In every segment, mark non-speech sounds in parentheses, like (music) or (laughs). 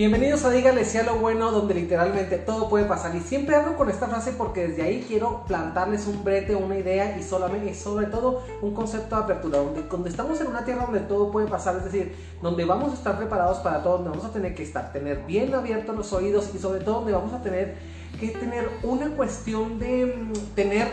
Bienvenidos a Dígale si a lo bueno, donde literalmente todo puede pasar. Y siempre hablo con esta frase porque desde ahí quiero plantarles un brete, una idea y, solamente, sobre todo un concepto de apertura. Donde, donde estamos en una tierra donde todo puede pasar, es decir, donde vamos a estar preparados para todo, donde vamos a tener que estar, tener bien abiertos los oídos y sobre todo donde vamos a tener que tener una cuestión de mm, tener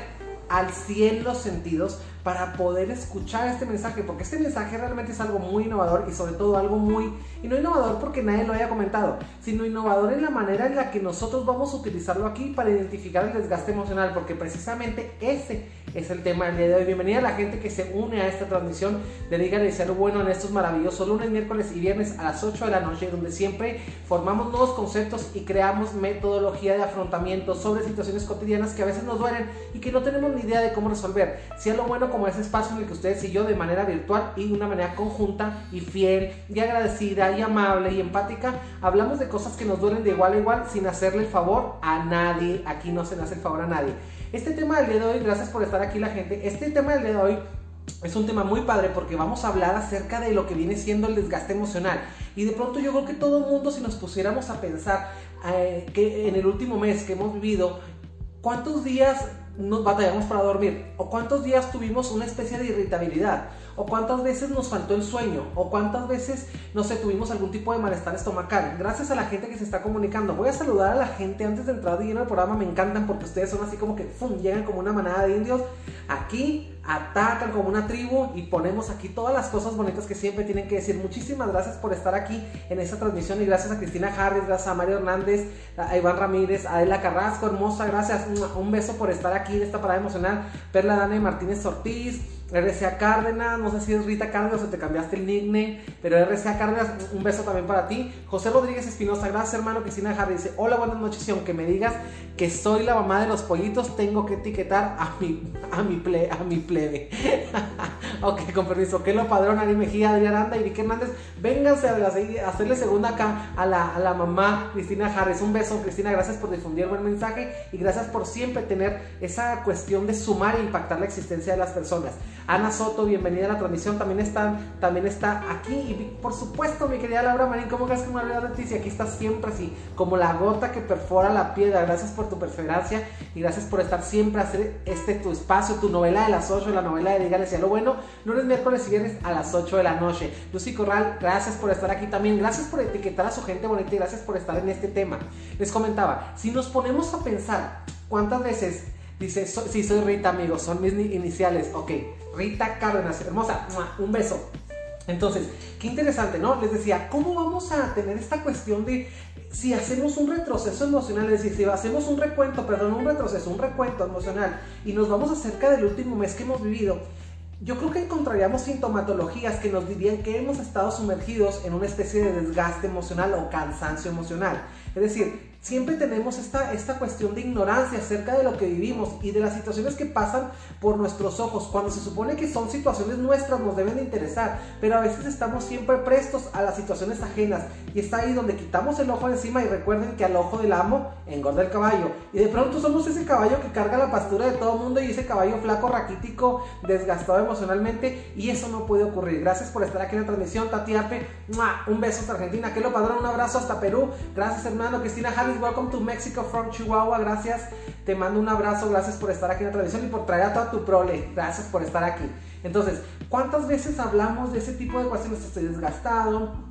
al 100 los sentidos para poder escuchar este mensaje, porque este mensaje realmente es algo muy innovador y sobre todo algo muy, y no innovador porque nadie lo haya comentado, sino innovador en la manera en la que nosotros vamos a utilizarlo aquí para identificar el desgaste emocional, porque precisamente ese es el tema del día de hoy. Bienvenida a la gente que se une a esta transmisión de Dígale Ser Bueno en estos maravillosos lunes, miércoles y viernes a las 8 de la noche, donde siempre formamos nuevos conceptos y creamos metodología de afrontamiento sobre situaciones cotidianas que a veces nos duelen y que no tenemos ni idea de cómo resolver. Sea lo bueno como ese espacio en el que ustedes y yo de manera virtual y de una manera conjunta y fiel y agradecida y amable y empática hablamos de cosas que nos duelen de igual a igual sin hacerle el favor a nadie. Aquí no se le hace el favor a nadie. Este tema del día de hoy, gracias por estar aquí la gente, este tema del día de hoy es un tema muy padre porque vamos a hablar acerca de lo que viene siendo el desgaste emocional. Y de pronto yo creo que todo el mundo, si nos pusiéramos a pensar eh, que en el último mes que hemos vivido, ¿cuántos días nos batallamos para dormir? ¿O cuántos días tuvimos una especie de irritabilidad? ¿O cuántas veces nos faltó el sueño? ¿O cuántas veces, no sé, tuvimos algún tipo de malestar estomacal? Gracias a la gente que se está comunicando. Voy a saludar a la gente antes de entrar de lleno al programa. Me encantan porque ustedes son así como que ¡fum! llegan como una manada de indios. Aquí atacan como una tribu y ponemos aquí todas las cosas bonitas que siempre tienen que decir. Muchísimas gracias por estar aquí en esta transmisión y gracias a Cristina Harris, gracias a Mario Hernández, a Iván Ramírez, a Adela Carrasco, hermosa, gracias. Un beso por estar aquí en esta parada emocional. Perla Dane Martínez Ortiz. RCA Cárdenas, no sé si es Rita Cárdenas o te cambiaste el nickname, pero RCA Cárdenas, un beso también para ti. José Rodríguez Espinosa, gracias hermano Cristina Harris dice, hola, buenas noches y aunque me digas que soy la mamá de los pollitos, tengo que etiquetar a mi, a mi, ple, a mi plebe. (laughs) ok, con permiso. Lo padrón, Ari Mejía, Adrián Aranda y Vicky Hernández, vénganse a, hacerle segunda acá a la, a la mamá Cristina Harris. Un beso, Cristina, gracias por difundir el buen mensaje y gracias por siempre tener esa cuestión de sumar e impactar la existencia de las personas. Ana Soto, bienvenida a la transmisión, también está, también está aquí. Y por supuesto, mi querida Laura Marín, ¿cómo crees que me olvidado de ti? aquí estás siempre así, como la gota que perfora la piedra. Gracias por tu perseverancia y gracias por estar siempre a hacer este tu espacio, tu novela de las 8, la novela de Dígale a lo bueno, lunes, miércoles y viernes a las 8 de la noche. Lucy Corral, gracias por estar aquí también. Gracias por etiquetar a su gente bonita y gracias por estar en este tema. Les comentaba, si nos ponemos a pensar cuántas veces Dice, sí, soy Rita, amigos, son mis iniciales. Ok, Rita Cárdenas, hermosa, un beso. Entonces, qué interesante, ¿no? Les decía, ¿cómo vamos a tener esta cuestión de si hacemos un retroceso emocional, es decir, si hacemos un recuento, perdón, un retroceso, un recuento emocional y nos vamos acerca del último mes que hemos vivido, yo creo que encontraríamos sintomatologías que nos dirían que hemos estado sumergidos en una especie de desgaste emocional o cansancio emocional. Es decir, siempre tenemos esta, esta cuestión de ignorancia acerca de lo que vivimos y de las situaciones que pasan por nuestros ojos, cuando se supone que son situaciones nuestras, nos deben de interesar, pero a veces estamos siempre prestos a las situaciones ajenas y está ahí donde quitamos el ojo encima y recuerden que al ojo del amo engorda el caballo. Y de pronto somos ese caballo que carga la pastura de todo el mundo y ese caballo flaco, raquítico, desgastado emocionalmente y eso no puede ocurrir. Gracias por estar aquí en la transmisión, Tati Ape, un beso hasta Argentina, que lo padrón, un abrazo hasta Perú, gracias hermano, Cristina Welcome to Mexico from Chihuahua, gracias, te mando un abrazo, gracias por estar aquí en la transmisión y por traer a toda tu prole, gracias por estar aquí. Entonces, ¿cuántas veces hablamos de ese tipo de cuestiones? Estoy desgastado,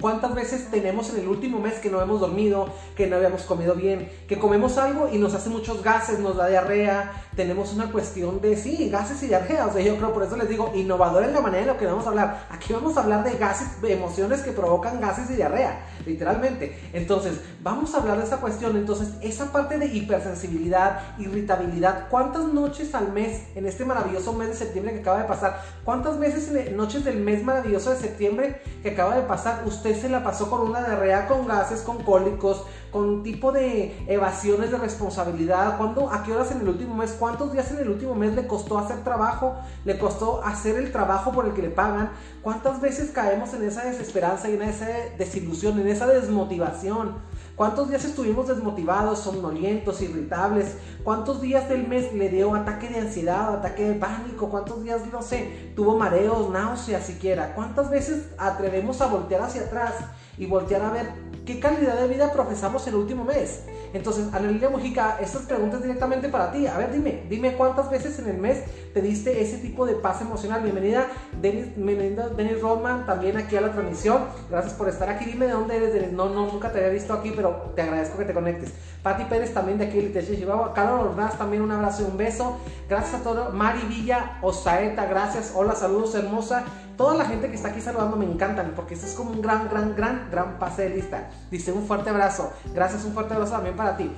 ¿Cuántas veces tenemos en el último mes que no hemos dormido, que no habíamos comido bien, que comemos algo y nos hace muchos gases, nos da diarrea? Tenemos una cuestión de, sí, gases y diarrea. O sea, yo creo, por eso les digo, innovador en la manera en la que vamos a hablar. Aquí vamos a hablar de gases, emociones que provocan gases y diarrea, literalmente. Entonces, vamos a hablar de esa cuestión. Entonces, esa parte de hipersensibilidad, irritabilidad, ¿cuántas noches al mes en este maravilloso mes de septiembre que acaba de pasar? ¿Cuántas veces noches del mes maravilloso de septiembre que acaba de pasar usted se la pasó con una diarrea, con gases, con cólicos, con tipo de evasiones de responsabilidad. ¿Cuándo, ¿A qué horas en el último mes? ¿Cuántos días en el último mes le costó hacer trabajo? ¿Le costó hacer el trabajo por el que le pagan? ¿Cuántas veces caemos en esa desesperanza y en esa desilusión, en esa desmotivación? ¿Cuántos días estuvimos desmotivados, somnolientos, irritables? ¿Cuántos días del mes le dio ataque de ansiedad, ataque de pánico? ¿Cuántos días, no sé, tuvo mareos, náuseas siquiera? ¿Cuántas veces atrevemos a voltear hacia atrás y voltear a ver ¿Qué calidad de vida profesamos el último mes? Entonces, Ana Lilia Mujica, estas preguntas directamente para ti. A ver, dime, dime cuántas veces en el mes te diste ese tipo de paz emocional. Bienvenida, Denis, bienvenida, Denis Rodman, también aquí a la transmisión. Gracias por estar aquí. Dime de dónde eres. No, no, nunca te había visto aquí, pero te agradezco que te conectes. Pati Pérez también de aquí de Chihuahua. Carlos Ordaz también un abrazo y un beso. Gracias a todos. Mari Villa, Osaeta, gracias. Hola, saludos, hermosa. Toda la gente que está aquí saludando me encantan porque esto es como un gran, gran, gran, gran pase de lista. Dice un fuerte abrazo. Gracias, un fuerte abrazo también para ti.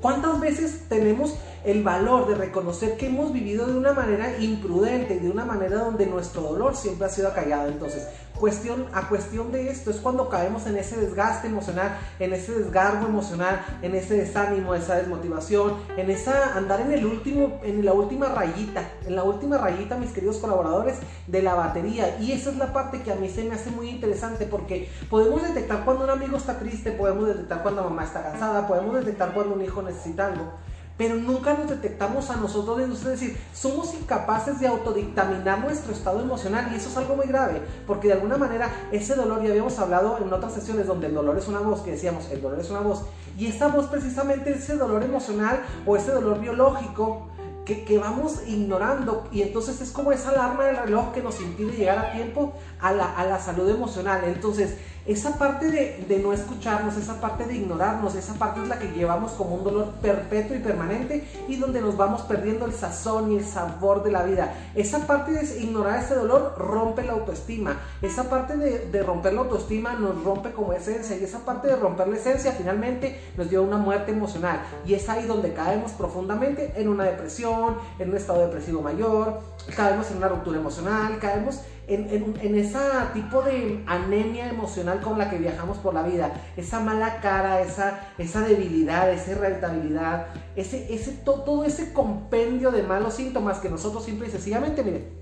¿Cuántas veces tenemos el valor de reconocer que hemos vivido de una manera imprudente, de una manera donde nuestro dolor siempre ha sido acallado? Entonces, cuestión a cuestión de esto es cuando caemos en ese desgaste emocional, en ese desgargo emocional, en ese desánimo, esa desmotivación, en esa andar en el último, en la última rayita, en la última rayita, mis queridos colaboradores, de la batería. Y esa es la parte que a mí se me hace muy interesante porque podemos detectar cuando un amigo está triste, podemos detectar cuando mamá está cansada, podemos detectar cuando un hijo necesita algo pero nunca nos detectamos a nosotros mismos, es decir, somos incapaces de autodictaminar nuestro estado emocional y eso es algo muy grave, porque de alguna manera ese dolor, ya habíamos hablado en otras sesiones donde el dolor es una voz, que decíamos, el dolor es una voz, y esa voz precisamente ese dolor emocional o ese dolor biológico, que, vamos ignorando y entonces es como esa alarma del reloj que nos impide llegar a tiempo a la, a la salud emocional. Entonces, esa parte de, no escucharnos, esa parte de ignorarnos, esa parte es la que llevamos como un dolor perpetuo y permanente y donde nos vamos perdiendo el sazón y el sabor de la vida. Esa parte de ignorar ese dolor rompe la autoestima. Esa parte de, romper la autoestima nos rompe como esencia y esa parte de romper la esencia finalmente nos a una muerte emocional. Y es ahí donde caemos profundamente en una depresión, en un estado depresivo mayor, caemos en una ruptura emocional, caemos en, en, ese tipo de anemia emocional con la que viajamos por la vida, esa mala cara, esa, esa debilidad, esa irritabilidad, ese, ese, todo, ese compendio de malos síntomas que nosotros simple y sencillamente, miren,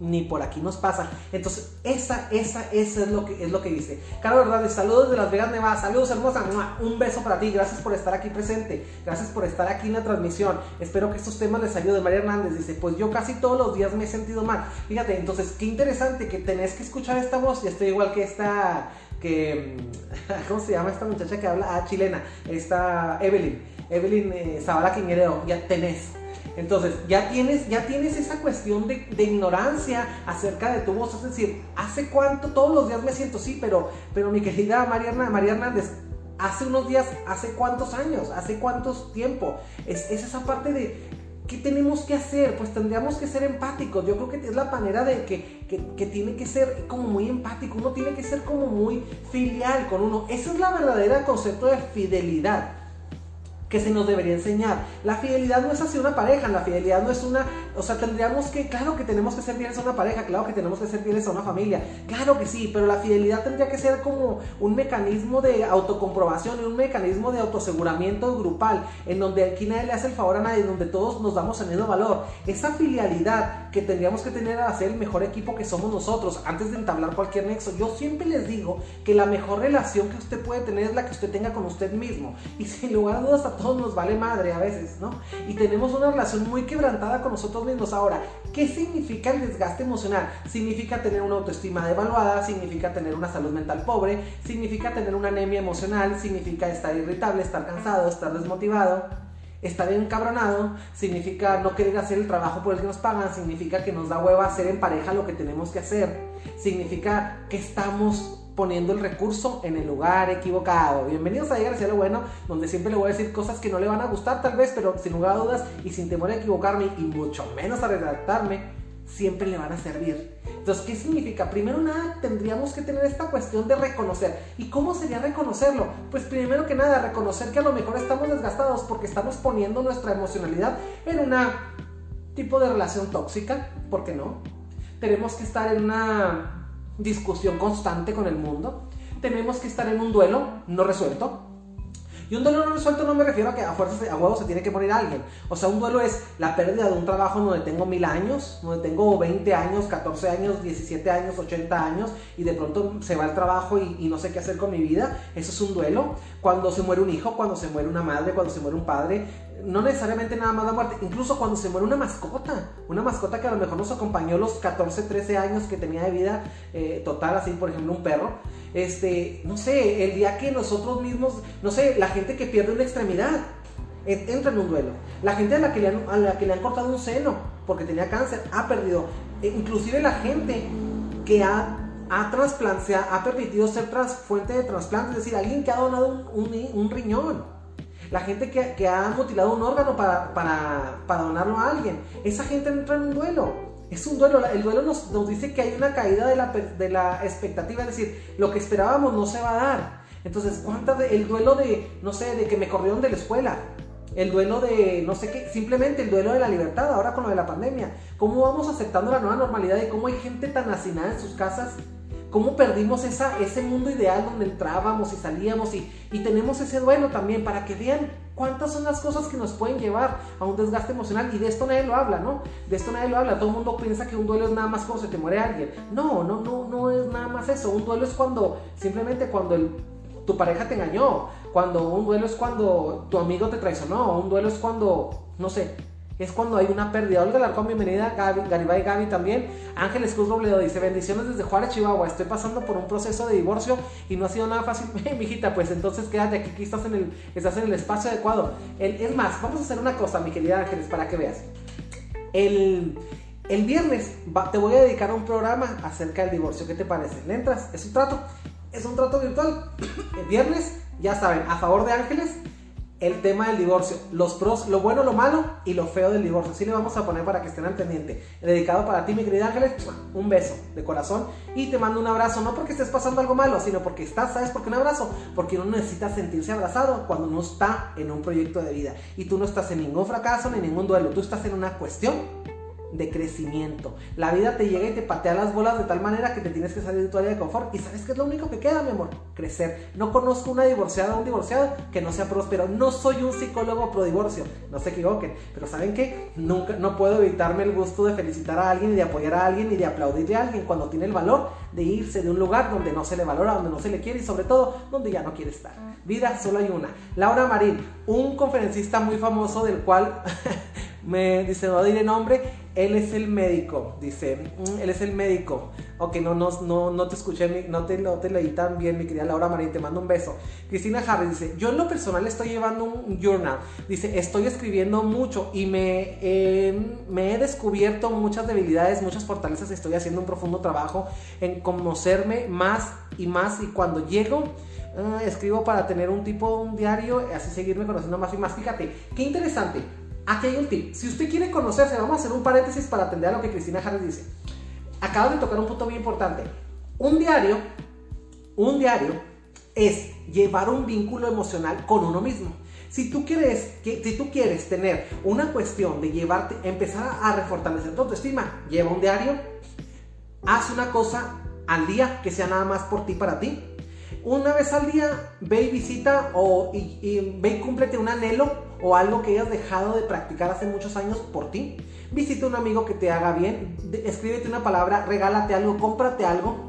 ni por aquí nos pasa. Entonces, esa, esa, esa es lo que, es lo que dice. Carlos Hernández, saludos de Las Vegas, Nevada. Saludos, hermosa. Un beso para ti. Gracias por estar aquí presente. Gracias por estar aquí en la transmisión. Espero que estos temas les ayuden. María Hernández dice, pues yo casi todos los días me he sentido mal. Fíjate, entonces, qué interesante que tenés que escuchar esta voz. Y estoy igual que esta, que, (laughs) ¿cómo se llama esta muchacha que habla? Ah, chilena. Esta Evelyn. Evelyn eh, Zabala Quiñereo. Ya tenés entonces, ya tienes, ya tienes esa cuestión de, ignorancia acerca de tu voz. Es decir, ¿hace cuánto? Todos los días me siento sí, pero, pero mi querida María, Hernández, hace unos días, ¿hace cuántos años? ¿Hace cuántos tiempo? Es, esa parte de, ¿qué tenemos que hacer? Pues tendríamos que ser empáticos. Yo creo que es la manera de que, que, que, tiene que ser como muy empático. Uno tiene que ser como muy filial con uno. Ese es la verdadera concepto de fidelidad que se nos debería enseñar. La fidelidad no es hacia una pareja, la fidelidad no es una, o sea, tendríamos que, claro que tenemos que ser fieles a una pareja, claro que tenemos que ser fieles a una familia, claro que sí, pero la fidelidad tendría que ser como un mecanismo de autocomprobación y un mecanismo de autoaseguramiento grupal, en donde aquí nadie le hace el favor a nadie, donde todos nos damos el mismo valor. Esa filialidad que tendríamos que tener a ser el mejor equipo que somos nosotros antes de entablar cualquier nexo. Yo siempre les digo que la mejor relación que usted puede tener es la que usted tenga con usted mismo. Y (laughs) sin lugar a dudas, todos nos vale madre a veces, ¿no? Y tenemos una relación muy quebrantada con nosotros Ahora, ¿qué significa el desgaste emocional? Significa tener una autoestima devaluada, significa tener una salud mental pobre, significa tener una anemia emocional, significa estar irritable, estar cansado, estar desmotivado. Estar encabronado significa no querer hacer el trabajo por el que nos pagan, significa que nos da hueva hacer en pareja lo que tenemos que hacer, significa que estamos poniendo el recurso en el lugar equivocado. Bienvenidos a Llegar hacia lo bueno, donde siempre le voy a decir cosas que no le van a gustar tal vez, pero sin lugar a dudas y sin temor a equivocarme y mucho menos a redactarme, siempre le van a servir. Entonces, ¿qué significa? Primero nada, tendríamos que tener esta cuestión de reconocer. ¿Y cómo sería reconocerlo? Pues primero que nada, reconocer que a lo mejor estamos desgastados porque estamos poniendo nuestra emocionalidad en una tipo de relación tóxica, ¿por qué no? Tenemos que estar en una discusión constante con el mundo. Tenemos que estar en un duelo no resuelto. Y un duelo no resuelto no me refiero a que a fuerzas a huevos se tiene que morir alguien. O sea, un duelo es la pérdida de un trabajo donde tengo mil años, donde tengo 20 años, 14 años, 17 años, 80 años y de pronto se va el trabajo y, no sé qué hacer con mi vida. Eso es un duelo. Cuando se muere un hijo, cuando se muere una madre, cuando se muere un padre, no necesariamente nada más la muerte, incluso cuando se muere una mascota, una mascota que a lo mejor nos acompañó los 14, 13 años que tenía de vida eh, total, así por ejemplo un perro, este, no sé, el día que nosotros mismos, no sé, la gente que pierde una extremidad, entra en un duelo. La gente a la que le han, a la que le han cortado un seno porque tenía cáncer ha perdido. E inclusive la gente que ha, ha, ha permitido ser trans, fuente de trasplante, es decir, alguien que ha donado un, un, riñón. La gente que, que, ha mutilado un órgano para, para, para, donarlo a alguien. Esa gente entra en un duelo. Es un duelo. El duelo nos, nos dice que hay una caída de la, de la expectativa. Es decir, lo que esperábamos no se va a dar. Entonces, ¿cuánta de, el duelo de, no sé, de que me corrieron de la escuela? el duelo de, no sé qué, simplemente el duelo de la libertad, ahora con lo de la pandemia. ¿Cómo vamos aceptando la nueva normalidad y cómo hay gente tan hacinada en sus casas? ¿Cómo perdimos esa, ese mundo ideal donde entrábamos y salíamos y, y tenemos ese duelo también para que vean cuántas son las cosas que nos pueden llevar a un desgaste emocional? Y de esto nadie lo habla, ¿no? De esto nadie lo habla. Todo el mundo piensa que un duelo es nada más cuando se te muere alguien. No, no, no, no es nada más eso. Un duelo es cuando, simplemente cuando tu pareja te engañó, cuando un duelo es cuando tu amigo te traicionó, un duelo es cuando, no sé, es cuando hay una pérdida. Olga Larcón, bienvenida, Gaby, Garibay Gaby también. Ángeles Cruz Robledo dice, bendiciones desde Juárez, Chihuahua, estoy pasando por un proceso de divorcio y no ha sido nada fácil. (laughs) mijita, pues entonces quédate aquí, aquí estás en el, estás en el espacio adecuado. es más, vamos a hacer una cosa, mi querida Ángeles, para que veas. El, el viernes te voy a dedicar a un programa acerca del divorcio. ¿Qué te parece? ¿Le entras? Es un trato es un trato virtual. (clears throat) El viernes, ya saben, a favor de Ángeles, el tema del divorcio, los pros, lo bueno, lo malo y lo feo del divorcio. Así le vamos a poner para que estén al pendiente. Dedicado para ti, mi querida Ángeles, un beso de corazón y te mando un abrazo, no porque estés pasando algo malo, sino porque estás, ¿sabes por qué un abrazo? Porque uno necesita sentirse abrazado cuando uno está en un proyecto de vida y tú no estás en ningún fracaso ni ningún duelo, tú estás en una cuestión de crecimiento. La vida te llega y te patea las bolas de tal manera que te tienes que salir de tu área de confort. Y sabes que es lo único que queda, mi amor, crecer. No conozco una divorciada o un divorciado que no sea próspero. No soy un psicólogo pro divorcio, no se equivoquen. Pero ¿saben qué? Nunca, no puedo evitarme el gusto de felicitar a alguien y de apoyar a alguien y de aplaudirle a alguien cuando tiene el valor de irse de un lugar donde no se le valora, donde no se le quiere y sobre todo donde ya no quiere estar. Vida solo hay una. Laura Marín, un conferencista muy famoso del cual (laughs) me dice, no diré nombre, él es el médico, dice, mm, él es el médico. Ok, no, no, no, no te escuché, no te, no te leí tan bien, mi querida Laura Marín, te mando un beso. Cristina Harris dice, yo en lo personal estoy llevando un journal, dice, estoy escribiendo mucho y me, me he descubierto muchas debilidades, muchas fortalezas, estoy haciendo un profundo trabajo en conocerme más y más y cuando llego... Ah, escribo para tener un tipo, un diario, así seguirme conociendo más y más. Fíjate, qué interesante Aquí hay un tip. Si usted quiere conocerse, vamos a hacer un paréntesis para atender a lo que Cristina Harris dice. Acaba de tocar un punto muy importante. Un diario, un diario es llevar un vínculo emocional con uno mismo. Si tú quieres, que, si tú quieres tener una cuestión de llevarte, empezar a refortalecer tu autoestima, lleva un diario, haz una cosa al día que sea nada más por ti, para ti. Una vez al día, ve y visita o y, ve y cúmplete un anhelo o algo que hayas dejado de practicar hace muchos años por ti. Visita un amigo que te haga bien, escríbete una palabra, regálate algo, cómprate algo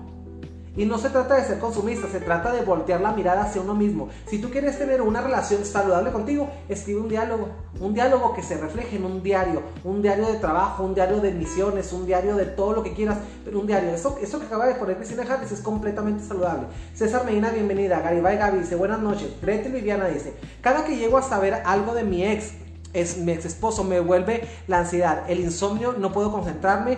y no se trata de ser consumista, se trata de voltear la mirada hacia uno mismo. Si tú quieres tener una relación saludable contigo, escribe un diálogo. Un diálogo que se refleje en un diario. Un diario de trabajo, un diario de misiones, un diario de todo lo que quieras. Pero un diario. Eso, eso que acaba de poner Cristina Harris es completamente saludable. César Medina, bienvenida. Garibay Gaby dice, buenas noches. Gretel Viviana dice, cada que llego a saber algo de mi ex, mi ex esposo, me vuelve la ansiedad, el insomnio, no puedo concentrarme,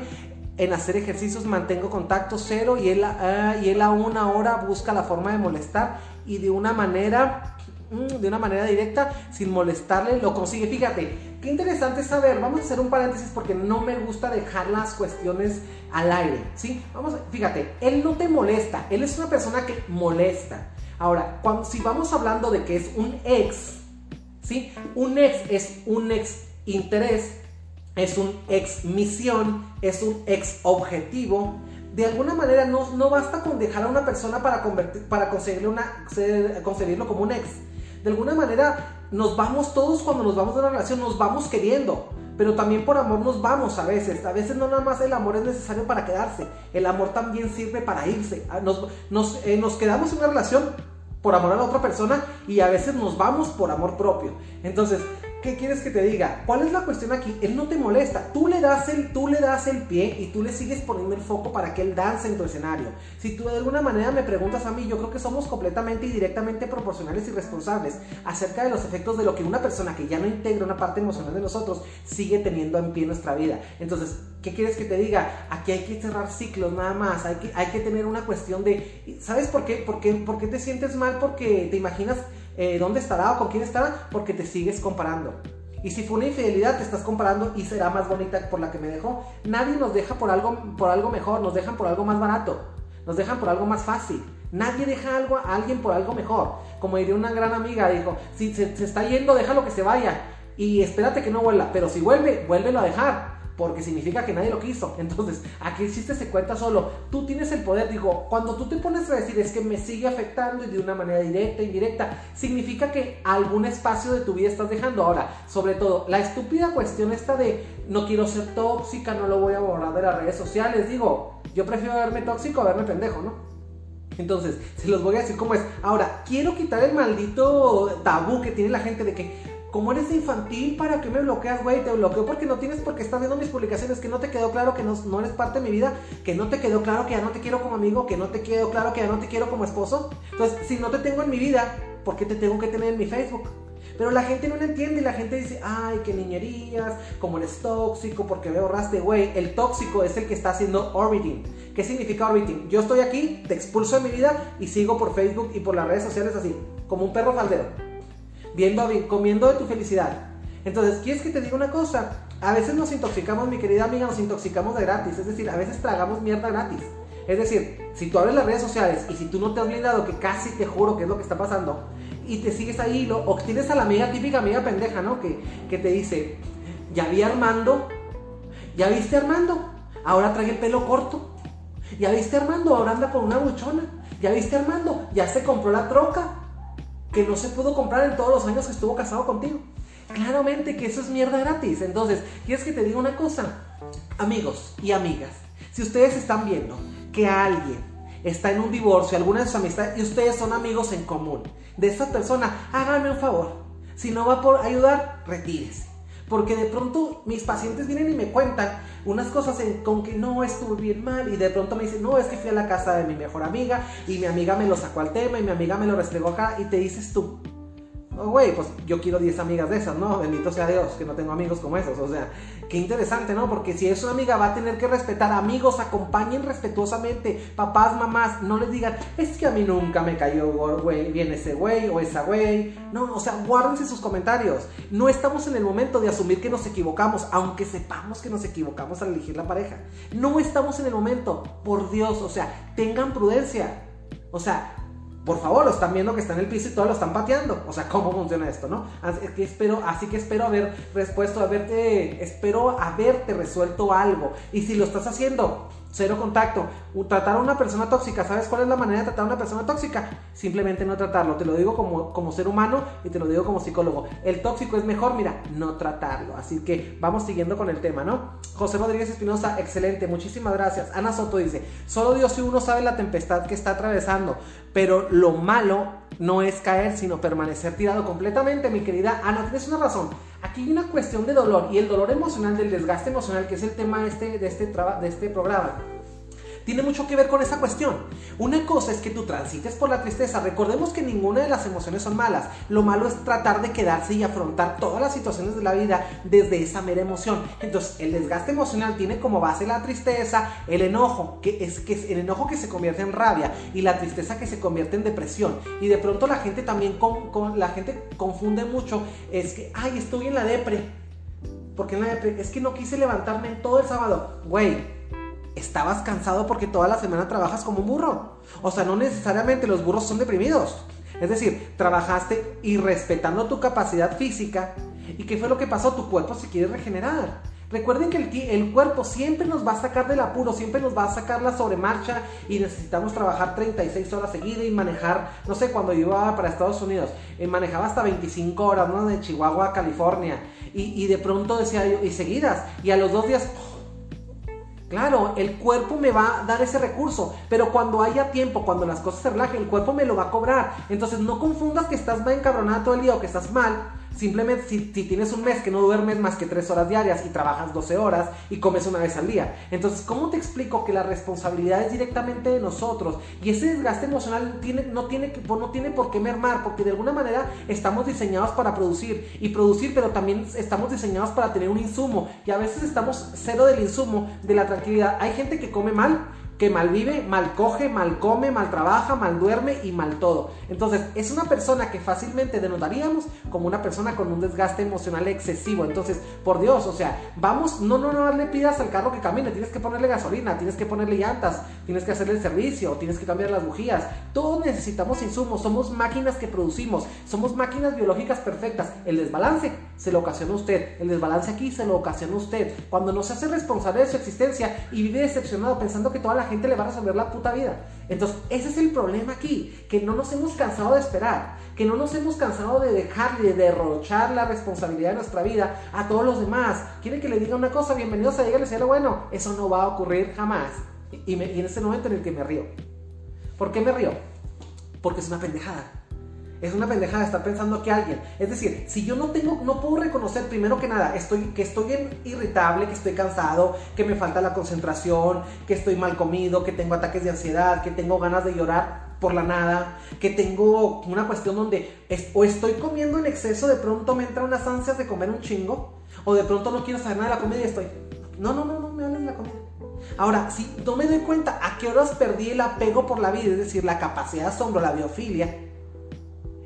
en hacer ejercicios mantengo contacto cero y él, ah, y él a una hora busca la forma de molestar y de una manera mm, de una manera directa sin molestarle lo consigue. Fíjate, qué interesante saber. Vamos a hacer un paréntesis porque no me gusta dejar las cuestiones al aire, ¿sí? Vamos, fíjate, él no te molesta, él es una persona que molesta. Ahora, cuando, si vamos hablando de que es un ex, ¿sí? Un ex es un ex interés es un ex misión, es un ex objetivo. De alguna manera no, no basta con dejar a una persona para, convertir, para conseguirle una, conseguirlo como un ex. De alguna manera nos vamos todos cuando nos vamos de una relación, nos vamos queriendo. Pero también por amor nos vamos a veces. A veces no nada más el amor es necesario para quedarse. El amor también sirve para irse. Ah, nos, nos, eh, nos quedamos en una relación por amor a la otra persona y a veces nos vamos por amor propio. Entonces, ¿Qué quieres que te diga? ¿Cuál es la cuestión aquí? Él no te molesta. Tú le das el, tú le das el pie y tú le sigues poniendo el foco para que él dance en tu escenario. Si tú de alguna manera me preguntas a mí, yo creo que somos completamente y directamente proporcionales y responsables acerca de los efectos de lo que una persona que ya no integra una parte emocional de nosotros sigue teniendo en pie nuestra vida. Entonces, ¿qué quieres que te diga? Aquí hay que cerrar ciclos nada más. Hay que, hay que tener una cuestión de, ¿sabes por qué? ¿Por qué, por qué te sientes mal? Porque te imaginas eh, dónde estará o con quién estará, porque te sigues comparando. Y si fue una infidelidad, te estás comparando y será más bonita por la que me dejó. Nadie nos deja por algo, por algo mejor, nos dejan por algo más barato, nos dejan por algo más fácil. Nadie deja algo a alguien por algo mejor. Como diría una gran amiga, dijo, si se, está yendo, déjalo que se vaya. Y espérate que no vuelva. Pero si vuelve, vuélvelo a dejar porque significa que nadie lo quiso. Entonces, aquí el chiste se cuenta solo. Tú tienes el poder, digo, cuando tú te pones a decir es que me sigue afectando y de una manera directa, indirecta, significa que algún espacio de tu vida estás dejando. Ahora, sobre todo, la estúpida cuestión esta de no quiero ser tóxica, no lo voy a borrar de las redes sociales, digo, yo prefiero verme tóxico a verme pendejo, ¿no? Entonces, se los voy a decir cómo es. Ahora, quiero quitar el maldito tabú que tiene la gente de que ¿Cómo eres infantil? ¿Para qué me bloqueas, güey? Te bloqueo porque no tienes porque estás viendo mis publicaciones, que no te quedó claro que no, no, eres parte de mi vida, que no te quedó claro que ya no te quiero como amigo, que no te quedó claro que ya no te quiero como esposo. Entonces, si no te tengo en mi vida, ¿por qué te tengo que tener en mi Facebook? Pero la gente no lo entiende y la gente dice, ay, qué niñerías, como eres tóxico, porque me borraste, güey. El tóxico es el que está haciendo orbiting. ¿Qué significa orbiting? Yo estoy aquí, te expulso de mi vida y sigo por Facebook y por las redes sociales así, como un perro faldero comiendo de tu felicidad. Entonces, ¿quieres que te diga una cosa? A veces nos intoxicamos, mi querida amiga, nos intoxicamos de gratis. Es decir, a veces tragamos mierda gratis. Es decir, si tú abres las redes sociales y si tú no te has blindado, que casi te juro que es lo que está pasando, y te sigues ahí, lo, o tienes a la amiga típica amiga pendeja, ¿no? Que, que te dice, ya vi Armando, ya viste Armando, ahora trae el pelo corto, ya viste Armando, ahora anda con una buchona, ya viste Armando, ya se compró la troca, que no se pudo comprar en todos los años que estuvo casado contigo. Claramente que eso es mierda gratis. Entonces, ¿quieres que te diga una cosa? Amigos y amigas, si ustedes están viendo que alguien está en un divorcio, alguna de sus amistades, y ustedes son amigos en común de esa persona, háganme un favor. Si no va por ayudar, retírese. Porque de pronto mis pacientes vienen y me cuentan unas cosas con que no estuvo bien mal y de pronto me dicen, no, es que fui a la casa de mi mejor amiga y mi amiga me lo sacó al tema y mi amiga me lo restregó acá y te dices tú, oh, güey, pues yo quiero 10 amigas de esas, ¿no? Bendito sea Dios que no tengo amigos como esos, o sea, Qué interesante, ¿no? Porque si es una amiga va a tener que respetar. Amigos, acompañen respetuosamente. Papás, mamás, no les digan, es que a mí nunca me cayó bien ese güey o esa güey. No, o sea, guárdense sus comentarios. No estamos en el momento de asumir que nos equivocamos, aunque sepamos que nos equivocamos al elegir la pareja. No estamos en el momento, por Dios, o sea, tengan prudencia. O sea, por favor, lo están viendo que está en el piso y todos lo están pateando. O sea, ¿cómo funciona esto, no? Así que espero, así que espero haber respuesto, haberte, espero haberte resuelto algo. Y si lo estás haciendo, cero contacto. Tratar a una persona tóxica, ¿sabes cuál es la manera de tratar a una persona tóxica? Simplemente no tratarlo. Te lo digo como, como ser humano y te lo digo como psicólogo. El tóxico es mejor, mira, no tratarlo. Así que vamos siguiendo con el tema, ¿no? José Rodríguez Espinosa, excelente, muchísimas gracias. Ana Soto dice, solo Dios y uno sabe la tempestad que está atravesando, pero lo malo no es caer, sino permanecer tirado completamente, mi querida Ana, tienes una razón. Aquí hay una cuestión de dolor y el dolor emocional, del desgaste emocional, que es el tema este, de este, de este programa tiene mucho que ver con esa cuestión. Una cosa es que tú transites por la tristeza. Recordemos que ninguna de las emociones son malas. Lo malo es tratar de quedarse y afrontar todas las situaciones de la vida desde esa mera emoción. Entonces, el desgaste emocional tiene como base la tristeza, el enojo, que es, que el enojo que se convierte en rabia y la tristeza que se convierte en depresión. Y de pronto la gente también con, la gente confunde mucho, es que, ay, estoy en la depre. Porque en la depre es que no quise levantarme todo el sábado. Güey, estabas cansado porque toda la semana trabajas como un burro. O sea, no necesariamente los burros son deprimidos. Es decir, trabajaste y respetando tu capacidad física. ¿Y qué fue lo que pasó? Tu cuerpo se quiere regenerar. Recuerden que el, cuerpo siempre nos va a sacar del apuro, siempre nos va a sacar la sobremarcha y necesitamos trabajar 36 horas seguidas y manejar, no sé, cuando yo iba para Estados Unidos, eh, manejaba hasta 25 horas, ¿no? De Chihuahua a California y, de pronto decía y seguidas, y a los dos días, Claro, el cuerpo me va a dar ese recurso, pero cuando haya tiempo, cuando las cosas se relajen, el cuerpo me lo va a cobrar. Entonces no confundas que estás encabronado todo el día o que estás mal Simplemente si, tienes un mes que no duermes más que 3 horas diarias y trabajas 12 horas y comes una vez al día. Entonces, ¿cómo te explico que la responsabilidad es directamente de nosotros? Y ese desgaste emocional tiene, no, tiene, no tiene por qué mermar, porque de alguna manera estamos diseñados para producir y producir, pero también estamos diseñados para tener un insumo. Y a veces estamos cero del insumo, de la tranquilidad. Hay gente que come mal que mal vive, mal coge, mal come, mal trabaja, mal duerme y mal todo. Entonces, es una persona que fácilmente denotaríamos como una persona con un desgaste emocional excesivo. Entonces, por Dios, o sea, vamos, no, no, no le pidas al carro que camine, tienes que ponerle gasolina, tienes que ponerle llantas, tienes que hacerle el servicio, tienes que cambiar las bujías. Todos necesitamos insumos, somos máquinas que producimos, somos máquinas biológicas perfectas. El desbalance se lo ocasiona usted, el desbalance aquí se lo ocasiona usted. Cuando no se hace responsable de su existencia y vive decepcionado pensando que toda la gente le va a resolver la puta vida. Entonces, ese es el problema aquí, que no nos hemos cansado de esperar, que no nos hemos cansado de dejar de derrochar la responsabilidad de nuestra vida a todos los demás. Quiere que le diga una cosa, bienvenidos a Dígale Cielo Bueno, eso no va a ocurrir jamás. Y, y en ese momento en el que me río. ¿Por qué me río? Porque es una pendejada es una pendejada estar pensando que alguien. Es decir, si yo no tengo, no puedo reconocer primero que nada, estoy, que estoy irritable, que estoy cansado, que me falta la concentración, que estoy mal comido, que tengo ataques de ansiedad, que tengo ganas de llorar por la nada, que tengo una cuestión donde o estoy comiendo en exceso, de pronto me entran unas ansias de comer un chingo, o de pronto no quiero saber nada de la comida y estoy, no, no, no, no me hables de la comida. Ahora, si no me doy cuenta a qué horas perdí el apego por la vida, es decir, la capacidad de asombro, la biofilia,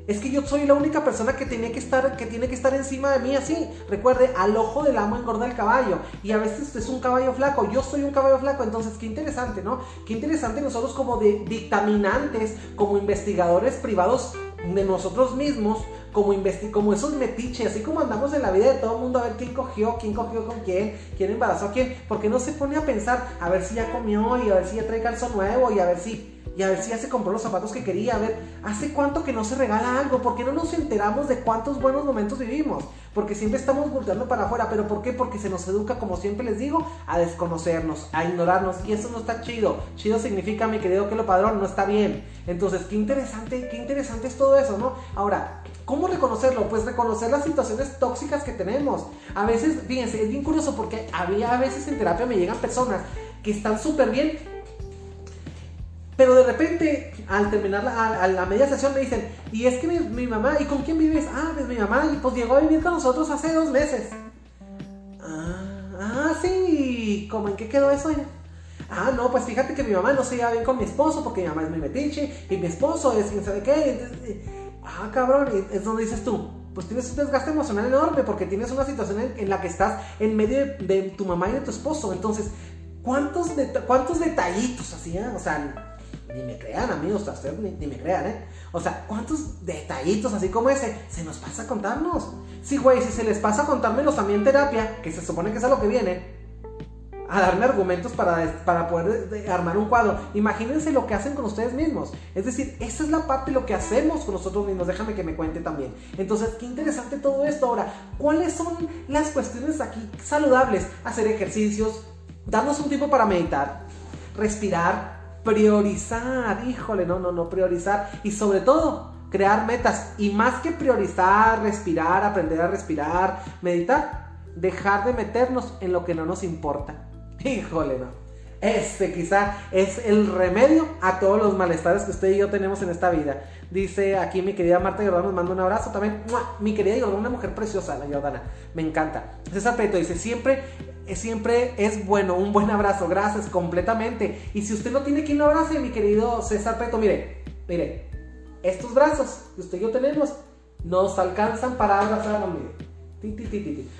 es que yo soy la única persona que tiene que estar, que tiene que estar encima de mí así. Recuerde, al ojo del amo engorda el caballo. Y a veces es un caballo flaco. Yo soy un caballo flaco. Entonces, qué interesante, ¿no? Qué interesante nosotros como de dictaminantes, como investigadores privados de nosotros mismos, como, como esos metiches, así como andamos en la vida de todo el mundo a ver quién cogió, quién cogió con quién, quién embarazó a quién, porque no se pone a pensar a ver si ya comió y a ver si ya trae calzo nuevo y a ver si y a ver si ya se compró los zapatos que quería, a ver, ¿hace cuánto que no se regala algo? ¿Por qué no nos enteramos de cuántos buenos momentos vivimos? Porque siempre estamos volteando para afuera, ¿pero por qué? Porque se nos educa, como siempre les digo, a desconocernos, a ignorarnos, y eso no está chido. Chido significa, mi querido que lo padrón, no está bien. Entonces, qué interesante, qué interesante es todo eso, ¿no? Ahora, ¿Cómo reconocerlo? Pues reconocer las situaciones tóxicas que tenemos. A veces, fíjense, es bien curioso porque había a veces en terapia me llegan personas que están súper bien pero de repente, al terminar la, a, la media sesión, me dicen, y es que mi, mamá, ¿y con quién vives? Ah, pues mi mamá, y pues llegó a vivir con nosotros hace dos meses. Ah, ah sí, ¿cómo en qué quedó eso? Ah, no, pues fíjate que mi mamá no se lleva bien con mi esposo porque mi mamá es mi metiche y mi esposo es quién sabe qué. ah, cabrón, es donde dices tú, pues tienes un desgaste emocional enorme porque tienes una situación en, la que estás en medio de, tu mamá y de tu esposo. Entonces, ¿cuántos, cuántos detallitos eh? O sea, ni me crean, amigos, ustedes ni, me crean, ¿eh? O sea, ¿cuántos detallitos así como ese se nos pasa a contarnos? Sí, güey, si se les pasa a contármelos a en terapia, que se supone que es a lo que viene, a darme argumentos para, para poder armar un cuadro. Imagínense lo que hacen con ustedes mismos. Es decir, esa es la parte de lo que hacemos con nosotros mismos. Déjame que me cuente también. Entonces, qué interesante todo esto. Ahora, ¿cuáles son las cuestiones aquí saludables? Hacer ejercicios, darnos un tiempo para meditar, respirar, priorizar, híjole, no, no, no, priorizar y sobre todo crear metas y más que priorizar, respirar, aprender a respirar, meditar, dejar de meternos en lo que no nos importa. (laughs) Híjole, no. Este quizá es el remedio a todos los malestares que usted y yo tenemos en esta vida. Dice aquí mi querida Marta Jordán, nos manda un abrazo también. Mi querida Jordán, una mujer preciosa, la Jordana. Me encanta. César Peto dice, siempre siempre es bueno, un buen abrazo, gracias completamente. Y si usted no tiene quien lo abrace, mi querido César Peto, mire, mire, estos brazos que usted y yo tenemos nos alcanzan para abrazarnos, mire.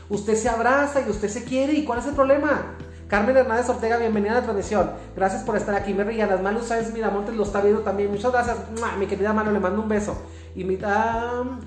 Usted se abraza y usted se quiere, ¿y cuál es el problema? Carmen Hernández Ortega, bienvenida a la transmisión. Gracias por estar aquí. Merry las Malu Sáenz Miramontes lo está viendo también. Muchas gracias. Mi querida mano, le mando un beso. Y mi,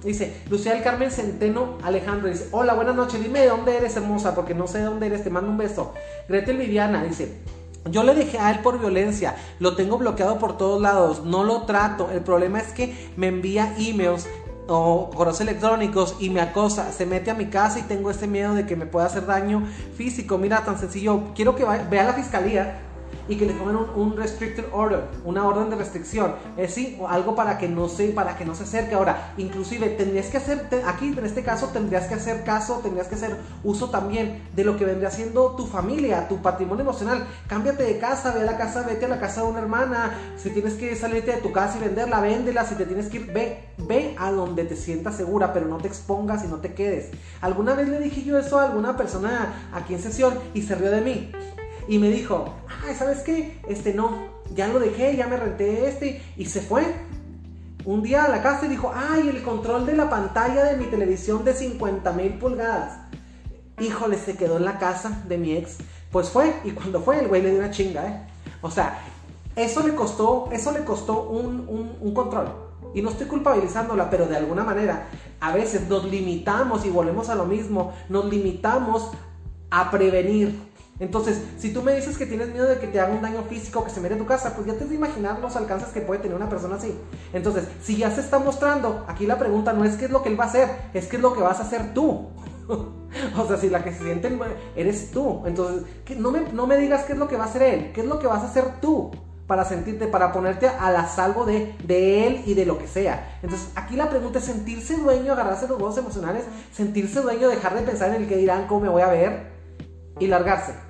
dice, Lucía del Carmen Centeno Alejandro dice, hola, buenas noches, dime de dónde eres hermosa, porque no sé de dónde eres, te mando un beso. Gretel Viviana dice, yo le dejé a él por violencia, lo tengo bloqueado por todos lados, no lo trato. El problema es que me envía emails o correos electrónicos y me acosa, se mete a mi casa y tengo ese miedo de que me pueda hacer daño físico. Mira, tan sencillo, quiero que vea la fiscalía y que le pongan un, restricted order, una orden de restricción, es sí, algo para que no se, para que no se acerque. Ahora, inclusive tendrías que hacer, aquí en este caso tendrías que hacer caso, tendrías que hacer uso también de lo que vendría siendo tu familia, tu patrimonio emocional. Cámbiate de casa, ve a la casa, vete a la casa de una hermana. Si tienes que salirte de tu casa y venderla, véndela. Si te tienes que ir, ve, ve a donde te sientas segura, pero no te expongas y no te quedes. Alguna vez le dije yo eso a alguna persona aquí en sesión y se rió de mí. Y me dijo, ay, ¿sabes qué? Este no, ya lo dejé, ya me renté este y se fue. Un día a la casa y dijo, ay, el control de la pantalla de mi televisión de 50 mil pulgadas. Híjole, se quedó en la casa de mi ex. Pues fue, y cuando fue, el güey le dio una chinga, ¿eh? O sea, eso le costó, eso le costó un, un control. Y no estoy culpabilizándola, pero de alguna manera, a veces nos limitamos y volvemos a lo mismo, nos limitamos a prevenir entonces, si tú me dices que tienes miedo de que te haga un daño físico, que se en tu casa, pues ya te de imaginar los alcances que puede tener una persona así. Entonces, si ya se está mostrando, aquí la pregunta no es qué es lo que él va a hacer, es qué es lo que vas a hacer tú. (laughs) o sea, si la que se siente eres tú. Entonces, no, me, no me digas qué es lo que va a hacer él, qué es lo que vas a hacer tú para sentirte, para ponerte a la salvo de, de, él y de lo que sea. Entonces, aquí la pregunta es sentirse dueño, agarrarse los huevos emocionales, sentirse dueño, dejar de pensar en el que dirán, cómo me voy a ver y largarse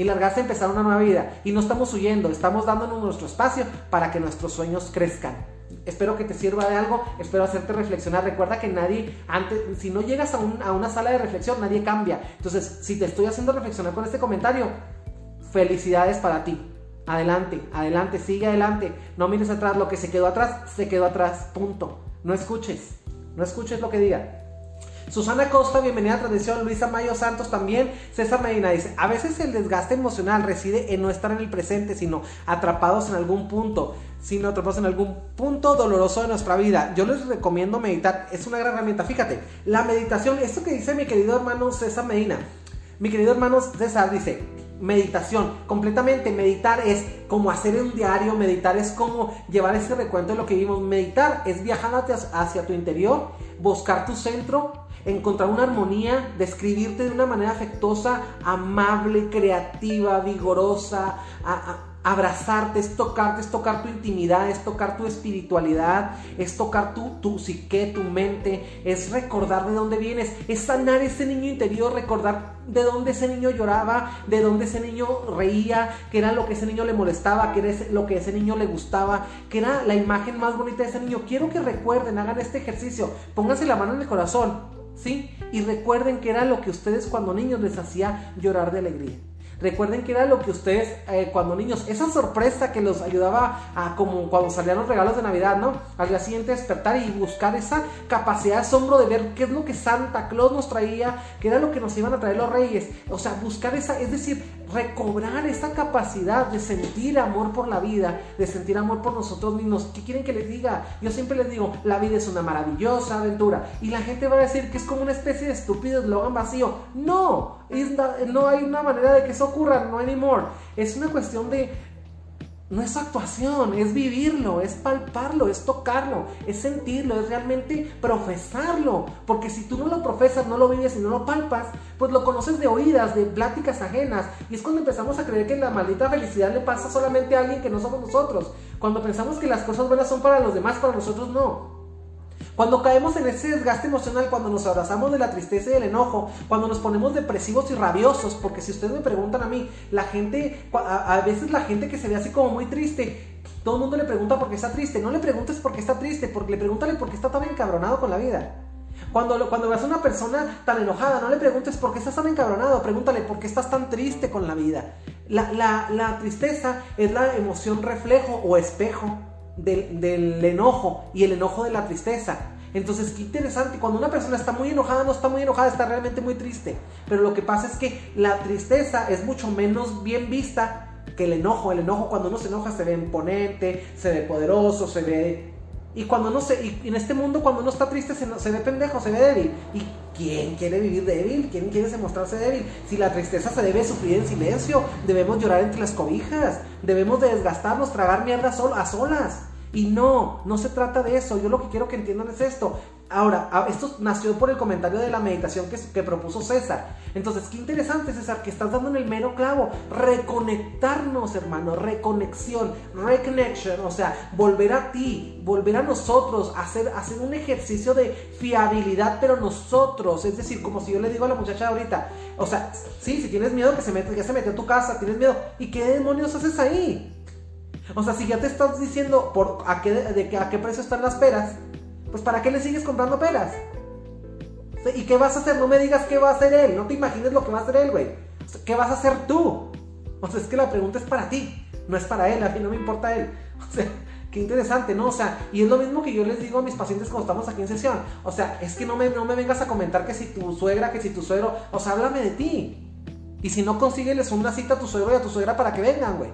y largarse a empezar una nueva vida. Y no estamos huyendo, estamos dándonos nuestro espacio para que nuestros sueños crezcan. Espero que te sirva de algo, espero hacerte reflexionar. Recuerda que nadie, antes, si no llegas a, a una sala de reflexión, nadie cambia. Entonces, si te estoy haciendo reflexionar con este comentario, felicidades para ti. Adelante, adelante, sigue adelante. No mires atrás, lo que se quedó atrás, se quedó atrás, punto. No escuches, no escuches lo que diga. Susana Costa, bienvenida a Tradición. Luisa Mayo Santos también. César Medina dice, a veces el desgaste emocional reside en no estar en el presente, sino atrapados en algún punto, sino atrapados en algún punto doloroso de nuestra vida. Yo les recomiendo meditar, es una gran herramienta. Fíjate, la meditación, esto que dice mi querido hermano César Medina, mi querido hermano César dice, meditación. Completamente meditar es como hacer un diario, meditar es como llevar ese recuento de lo que vimos. Meditar es viajar hacia, tu interior, buscar tu centro, encontrar una armonía, describirte de una manera afectuosa, amable, creativa, vigorosa, abrazarte, es tocarte, es tocar tu intimidad, es tocar tu espiritualidad, es tocar tu, tu psique, tu mente, es recordar de dónde vienes, es sanar ese niño interior, recordar de dónde ese niño lloraba, de dónde ese niño reía, que era lo que ese niño le molestaba, que era lo que ese niño le gustaba, que era la imagen más bonita de ese niño. Quiero que recuerden, hagan este ejercicio, pónganse la mano en el corazón ¿sí? Y recuerden que era lo que ustedes cuando niños les hacía llorar de alegría. Recuerden que era lo que ustedes eh, cuando niños, esa sorpresa que los ayudaba a como cuando salían los regalos de Navidad, ¿no? Al día siguiente despertar y buscar esa capacidad de asombro de ver qué es lo que Santa Claus nos traía, qué era lo que nos iban a traer los reyes. O sea, buscar esa, es decir, recobrar esa capacidad de sentir amor por la vida, de sentir amor por nosotros mismos. ¿Qué quieren que les diga? Yo siempre les digo, la vida es una maravillosa aventura. Y la gente va a decir que es como una especie de estúpido eslogan vacío. No, no hay una manera de que eso ocurra, no anymore. Es una cuestión de no es actuación, es vivirlo, es palparlo, es tocarlo, es sentirlo, es realmente profesarlo. Porque si tú no lo profesas, no lo vives y no lo palpas, pues lo conoces de oídas, de pláticas ajenas. Y es cuando empezamos a creer que la maldita felicidad le pasa solamente a alguien que no somos nosotros. Cuando pensamos que las cosas buenas son para los demás, para nosotros no. Cuando caemos en ese desgaste emocional, cuando nos abrazamos de la tristeza y el enojo, cuando nos ponemos depresivos y rabiosos, porque si ustedes me preguntan a mí, la gente, a, veces la gente que se ve así como muy triste, todo el mundo le pregunta por qué está triste. No le preguntes por qué está triste, porque le pregúntale por qué está tan encabronado con la vida. Cuando, cuando veas a una persona tan enojada, no le preguntes por qué estás tan encabronado, pregúntale por qué estás tan triste con la vida. La tristeza es la emoción reflejo o espejo del, enojo y el enojo de la tristeza. Entonces, qué interesante, cuando una persona está muy enojada, no está muy enojada, está realmente muy triste. Pero lo que pasa es que la tristeza es mucho menos bien vista que el enojo. El enojo cuando uno se enoja se ve imponente, se ve poderoso, se ve... Y cuando no se, y en este mundo cuando uno está triste se, se ve pendejo, se ve débil. ¿Y quién quiere vivir débil? ¿Quién quiere mostrarse débil? Si la tristeza se debe sufrir en silencio, debemos llorar entre las cobijas, debemos de desgastarnos, tragar mierda a solas. Y no, no se trata de eso. Yo lo que quiero que entiendan es esto. Ahora, esto nació por el comentario de la meditación que, que, propuso César. Entonces, qué interesante, César, que estás dando en el mero clavo. Reconectarnos, hermano, reconexión, reconnection, o sea, volver a ti, volver a nosotros, hacer, hacer un ejercicio de fiabilidad, pero nosotros. Es decir, como si yo le digo a la muchacha ahorita, o sea, sí, si tienes miedo que se mete, ya se metió a tu casa, tienes miedo, ¿y qué demonios haces ahí? O sea, si ya te estás diciendo por a qué, de, a qué precio están las peras, pues ¿para qué le sigues comprando peras? ¿Y qué vas a hacer? No me digas qué va a hacer él. No te imagines lo que va a hacer él, güey. ¿Qué vas a hacer tú? O sea, es que la pregunta es para ti. No es para él. A mí no me importa él. O sea, qué interesante, ¿no? O sea, y es lo mismo que yo les digo a mis pacientes cuando estamos aquí en sesión. O sea, es que no me, no me vengas a comentar que si tu suegra, que si tu suegro. O sea, háblame de ti. Y si no, consígueles una cita a tu suegro y a tu suegra para que vengan, güey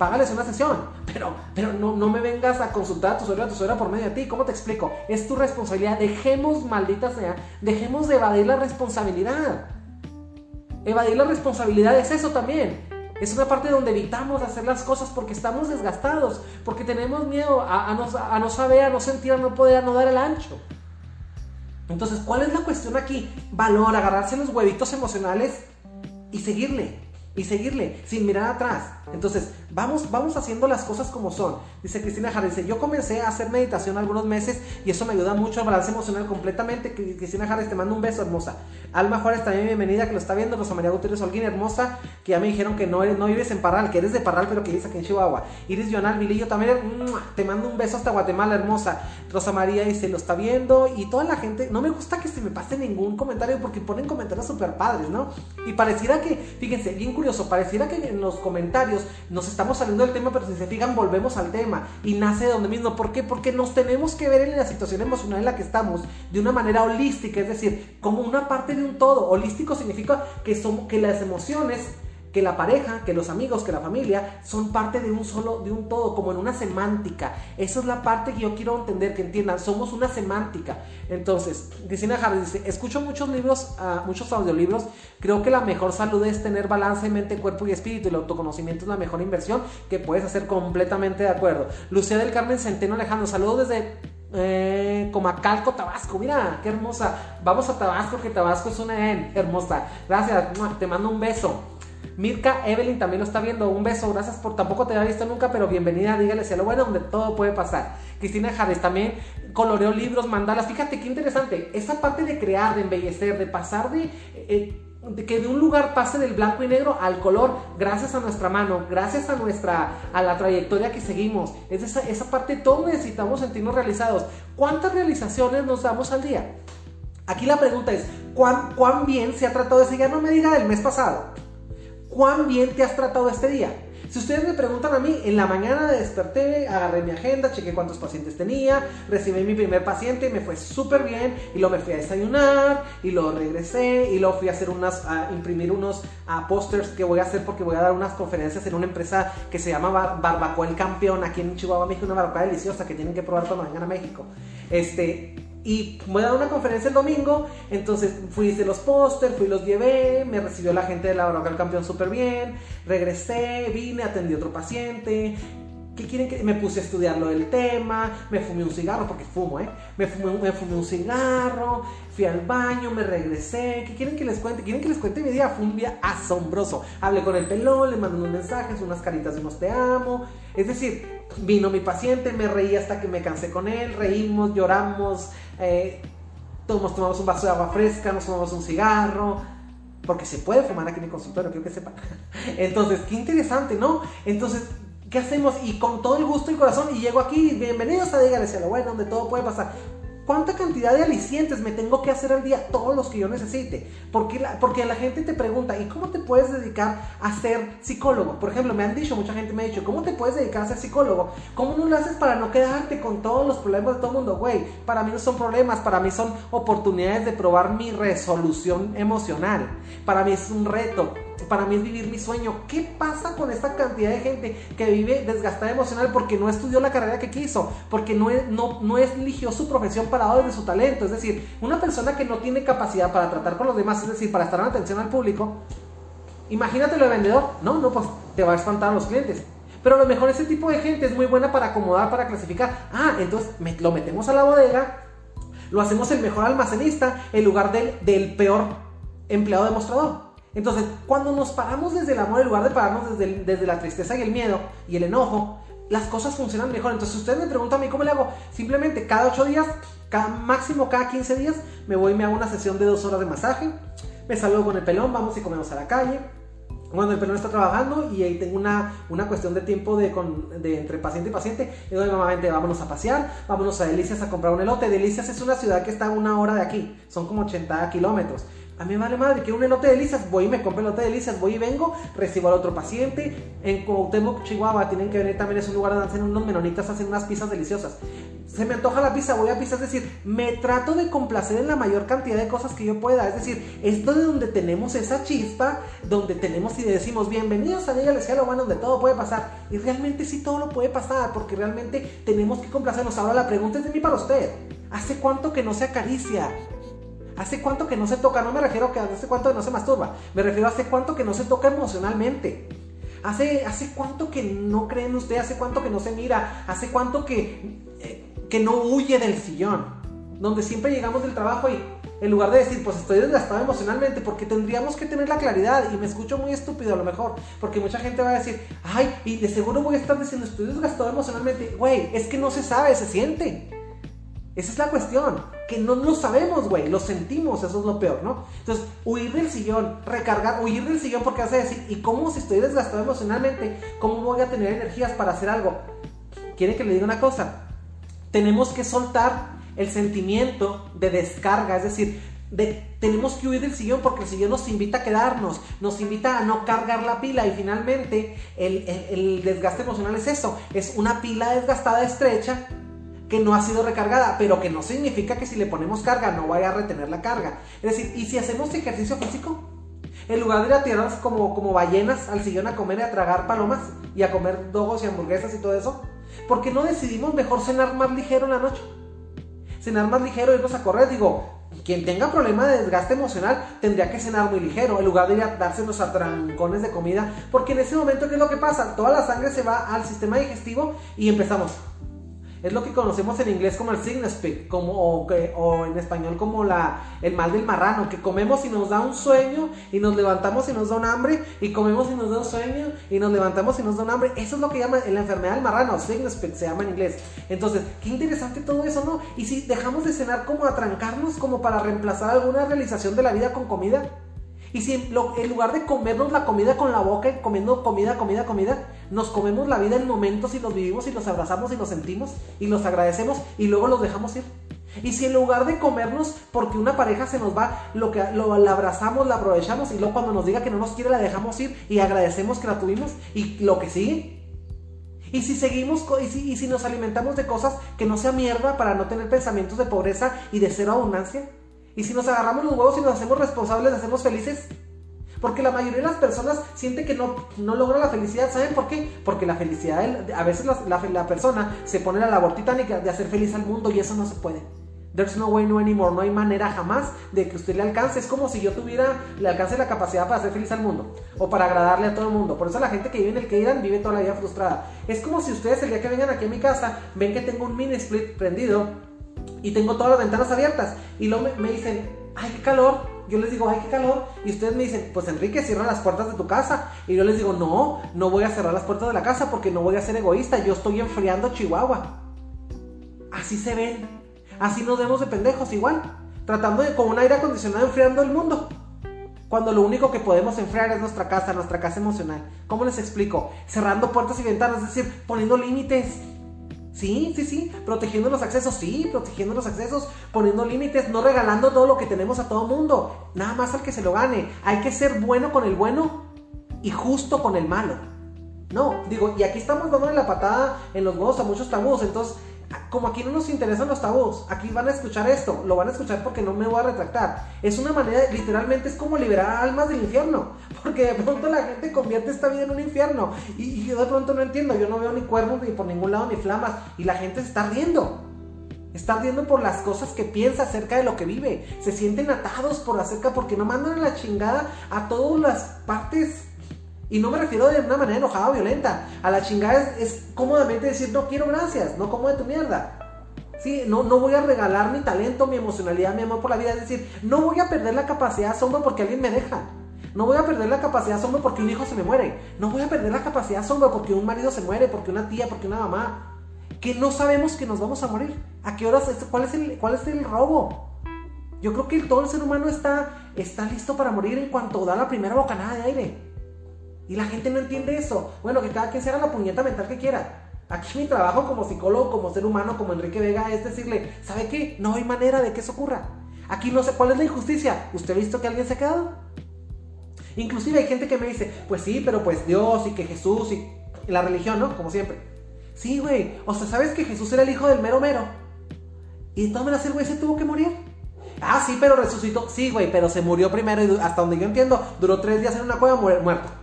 págales una sesión, pero, pero no, no me vengas a consultar a tu suegra, a tu suegra por medio de ti. ¿Cómo te explico? Es tu responsabilidad. Dejemos, maldita sea, dejemos de evadir la responsabilidad. Evadir la responsabilidad es eso también. Es una parte donde evitamos hacer las cosas porque estamos desgastados, porque tenemos miedo a, no, a no saber, a no sentir, a no poder, a no dar el ancho. Entonces, ¿cuál es la cuestión aquí? Valor, agarrarse los huevitos emocionales y seguirle y seguirle sin mirar atrás. Entonces, vamos, vamos haciendo las cosas como son. Dice Cristina Jara, dice, yo comencé a hacer meditación algunos meses y eso me ayuda mucho al balance emocional completamente. Cristina Jara, te mando un beso, hermosa. Alma Juárez, también bienvenida, que lo está viendo. Rosa María Gutiérrez Holguín, hermosa, que ya me dijeron que no, no vives en Parral, que eres de Parral, pero que vives aquí en Chihuahua. Iris Yonal Vilillo, también te mando un beso hasta Guatemala, hermosa. Rosa María dice, lo está viendo y toda la gente, no me gusta que se me pase ningún comentario porque ponen comentarios súper padres, ¿no? Y pareciera que, fíjense, bien curioso, pareciera que en los comentarios nos estamos saliendo del tema, pero si se fijan, volvemos al tema y nace de donde mismo. ¿Por qué? Porque nos tenemos que ver en la situación emocional en la que estamos de una manera holística, es decir, como una parte de un todo. Holístico significa que, son, que las emociones que la pareja, que los amigos, que la familia son parte de un solo, de un todo, como en una semántica. Esa es la parte que yo quiero entender, que entiendan, somos una semántica. Entonces, Cristina Harris dice, escucho muchos libros, uh, muchos audiolibros, creo que la mejor salud es tener balance en mente, cuerpo y espíritu, el autoconocimiento es la mejor inversión que puedes hacer completamente de acuerdo. Lucía del Carmen Centeno Alejandro, saludos desde eh, Comacalco, Tabasco. Mira, qué hermosa. Vamos a Tabasco, que Tabasco es una en hermosa. Gracias, te mando un beso. Mirka Evelyn también lo está viendo. Un beso, gracias por. Tampoco te había visto nunca, pero bienvenida. Dígale a lo bueno, donde todo puede pasar. Cristina Jades también coloreó libros, mandalas. Fíjate qué interesante. Esa parte de crear, de embellecer, de pasar de. Eh, de que de un lugar pase del blanco y negro al color gracias a nuestra mano, gracias a nuestra a la trayectoria que seguimos. Es esa, esa parte todos necesitamos sentirnos realizados. ¿Cuántas realizaciones nos damos al día? Aquí la pregunta es, ¿cuán, cuán bien se ha tratado ese? Ya no me diga del mes pasado cuán bien te has tratado este día. Si ustedes me preguntan a mí, en la mañana desperté, agarré mi agenda, chequé cuántos pacientes tenía, recibí mi primer paciente, me fue súper bien, y luego me fui a desayunar, y luego regresé, y luego fui a hacer unas, a imprimir unos a posters que voy a hacer porque voy a dar unas conferencias en una empresa que se llama Barbacoa el Campeón, aquí en Chihuahua, México, una barbacoa deliciosa que tienen que probar cuando vengan a México. Este, y voy a dar una conferencia el domingo, entonces fui, hice los póster, fui, los llevé, me recibió la gente de la del Campeón súper bien, regresé, vine, atendí a otro paciente, ¿Qué quieren que me puse a estudiar lo del tema? Me fumé un cigarro, porque fumo, ¿eh? Me fumé, me fumé un cigarro, fui al baño, me regresé. ¿Qué quieren que les cuente? ¿Quieren que les cuente mi día? Fue un día asombroso. Hablé con el pelón, le mandé unos mensajes, unas caritas de unos te amo. Es decir, vino mi paciente, me reí hasta que me cansé con él, reímos, lloramos, eh, tomamos un vaso de agua fresca, nos tomamos un cigarro, porque se puede fumar aquí en el consultorio, quiero que sepan. (laughs) Entonces, qué interesante, ¿no? Entonces, ¿qué hacemos? Y con todo el gusto y corazón, y llego aquí, bienvenidos a Dígale lo bueno, donde todo puede pasar. ¿Cuánta cantidad de alicientes me tengo que hacer al día? Todos los que yo necesite. Porque la, porque la gente te pregunta, ¿y cómo te puedes dedicar a ser psicólogo? Por ejemplo, me han dicho, mucha gente me ha dicho, ¿cómo te puedes dedicar a ser psicólogo? ¿Cómo no lo haces para no quedarte con todos los problemas de todo el mundo? Güey, para mí no son problemas, para mí son oportunidades de probar mi resolución emocional. Para mí es un reto para mí es vivir mi sueño. ¿Qué pasa con esta cantidad de gente que vive desgastada emocional porque no estudió la carrera que quiso? Porque no, no, no eligió su profesión parado desde su talento. Es decir, una persona que no tiene capacidad para tratar con los demás, es decir, para estar en atención al público, imagínatelo de vendedor. No, no, pues te va a espantar a los clientes. Pero a lo mejor ese tipo de gente es muy buena para acomodar, para clasificar. Ah, entonces lo metemos a la bodega Lo hacemos el mejor almacenista en lugar del, del peor empleado demostrador. Entonces, cuando nos paramos desde el amor en lugar de pararnos desde, desde la tristeza y el miedo y el enojo, las cosas funcionan mejor. Entonces, ustedes me preguntan a mí cómo le hago, simplemente cada 8 días, cada, máximo cada 15 días, me voy y me hago una sesión de 2 horas de masaje, me salgo con el pelón, vamos y comemos a la calle, cuando el pelón está trabajando y ahí tengo una, una cuestión de tiempo de, de entre paciente y paciente, digo, mamá, vente, vámonos a pasear, vámonos a Delicias a comprar un elote. Delicias es una ciudad que está a una hora de aquí, son como 80 kilómetros. A mí me vale madre que un elote de delicias, voy y me compro elote de delicias, voy y vengo, recibo al otro paciente. En Cuauhtémoc, Chihuahua, tienen que venir también, es un lugar donde hacen unos menonitas, hacen unas pizzas deliciosas. Se me antoja la pizza, voy a pizza, es decir, me trato de complacer en la mayor cantidad de cosas que yo pueda. Es decir, esto de donde tenemos esa chispa, donde tenemos y decimos, bienvenidos a Ella Les lo bueno, donde todo puede pasar. Y realmente sí todo lo puede pasar, porque realmente tenemos que complacernos. Ahora la pregunta es de mí para usted. ¿Hace cuánto que no se acaricia? ¿Hace cuánto que no se toca? No me refiero a que hace cuánto que no se masturba. Me refiero a hace cuánto que no se toca emocionalmente. ¿Hace, hace cuánto que no cree en usted? ¿Hace cuánto que no se mira? ¿Hace cuánto que, eh, que no huye del sillón? Donde siempre llegamos del trabajo y en lugar de decir, pues estoy desgastado emocionalmente, porque tendríamos que tener la claridad, y me escucho muy estúpido a lo mejor, porque mucha gente va a decir, ay, y de seguro voy a estar diciendo, estoy desgastado emocionalmente. Güey, es que no se sabe, se siente. Esa es la cuestión, que no lo sabemos, güey, lo sentimos, eso es lo peor, ¿no? Entonces, huir del sillón, recargar, huir del sillón porque hace decir, ¿y cómo si estoy desgastado emocionalmente, cómo voy a tener energías para hacer algo? ¿Quieren que le diga una cosa? Tenemos que soltar el sentimiento de descarga, es decir, de, tenemos que huir del sillón porque el sillón nos invita a quedarnos, nos invita a no cargar la pila y finalmente el, el desgaste emocional es eso, es una pila desgastada estrecha que no ha sido recargada, pero que no significa que si le ponemos carga no vaya a retener la carga. Es decir, ¿y si hacemos ejercicio físico? En lugar de ir a tirarnos como, como ballenas al sillón a comer y a tragar palomas y a comer dogos y hamburguesas y todo eso, ¿por qué no decidimos mejor cenar más ligero en la noche? Cenar más ligero, irnos a correr, digo, quien tenga problema de desgaste emocional tendría que cenar muy ligero en lugar de ir a darse unos atrancones de comida, porque en ese momento, ¿qué es lo que pasa? Toda la sangre se va al sistema digestivo y empezamos es lo que conocemos en inglés como el sickness peak, como, o, en español como la, el mal del marrano, que comemos y nos da un sueño y nos levantamos y nos da un hambre y comemos y nos da un sueño y nos levantamos y nos da un hambre. Eso es lo que llama la enfermedad del marrano, sickness peak se llama en inglés. Entonces, qué interesante todo eso, ¿no? Y si dejamos de cenar como atrancarnos como para reemplazar alguna realización de la vida con comida. Y si en, lugar de comernos la comida con la boca y comiendo comida, comida, comida, nos comemos la vida en momentos y los vivimos y los abrazamos y los sentimos y los agradecemos y luego los dejamos ir. Y si en lugar de comernos porque una pareja se nos va, lo que lo, la abrazamos, la aprovechamos y luego cuando nos diga que no nos quiere la dejamos ir y agradecemos que la tuvimos y lo que sigue. Y si seguimos y si, y si nos alimentamos de cosas que no sea mierda para no tener pensamientos de pobreza y de cero abundancia. Y si nos agarramos los huevos y nos hacemos responsables, hacemos felices. Porque la mayoría de las personas siente que no, no logra la felicidad. ¿Saben por qué? Porque la felicidad, a veces la, la, persona se pone la labor titánica de hacer feliz al mundo y eso no se puede. There's no way, no anymore. No hay manera jamás de que usted le alcance. Es como si yo tuviera, le alcance la capacidad para hacer feliz al mundo o para agradarle a todo el mundo. Por eso la gente que vive en el que irán vive toda la vida frustrada. Es como si ustedes el día que vengan aquí a mi casa ven que tengo un mini split prendido y tengo todas las ventanas abiertas y luego me, dicen, ay, qué calor. Yo les digo, ay, qué calor. Y ustedes me dicen, pues Enrique, cierra las puertas de tu casa. Y yo les digo, no, no voy a cerrar las puertas de la casa porque no voy a ser egoísta. Yo estoy enfriando Chihuahua. Así se ven. Así nos vemos de pendejos igual. Tratando de con un aire acondicionado enfriando el mundo. Cuando lo único que podemos enfriar es nuestra casa, nuestra casa emocional. ¿Cómo les explico? Cerrando puertas y ventanas, es decir, poniendo límites Sí, sí, sí, protegiendo los accesos, sí, protegiendo los accesos, poniendo límites, no regalando todo lo que tenemos a todo mundo, nada más al que se lo gane. Hay que ser bueno con el bueno y justo con el malo. No, digo, y aquí estamos dándole la patada en los huevos a muchos tabús, entonces como aquí no nos interesan los tabús, aquí van a escuchar esto, lo van a escuchar porque no me voy a retractar. Es una manera, literalmente es como liberar almas del infierno, (laughs) porque de pronto la gente convierte esta vida en un infierno y, yo de pronto no entiendo, yo no veo ni cuernos ni por ningún lado ni flamas y la gente se está riendo. Está ardiendo por las cosas que piensa acerca de lo que vive. Se sienten atados por acerca porque no mandan a la chingada a todas las partes y no me refiero de una manera enojada o violenta. A la chingada es, cómodamente decir, no quiero gracias, no como de tu mierda. Sí, no, no voy a regalar mi talento, mi emocionalidad, mi amor por la vida. Es decir, no voy a perder la capacidad de asombro porque alguien me deja. No voy a perder la capacidad de asombro porque un hijo se me muere. No voy a perder la capacidad de asombro porque un marido se muere, porque una tía, porque una mamá. Que no sabemos que nos vamos a morir. ¿A qué horas? ¿Cuál es el, cuál es el robo? Yo creo que todo el ser humano está, está listo para morir en cuanto da la primera bocanada de aire. Y la gente no entiende eso. Bueno, que cada quien se haga la puñeta mental que quiera. Aquí mi trabajo como psicólogo, como ser humano, como Enrique Vega, es decirle, ¿sabe qué? No hay manera de que eso ocurra. Aquí no sé cuál es la injusticia. ¿Usted ha visto que alguien se ha quedado? Inclusive hay gente que me dice, pues sí, pero pues Dios y que Jesús y la religión, ¿no? Como siempre. Sí, güey. O sea, ¿sabes que Jesús era el hijo del mero mero? Y de todas maneras el güey se tuvo que morir. Ah, sí, pero resucitó. Sí, güey, pero se murió primero y hasta donde yo entiendo, duró tres días en una cueva muerto.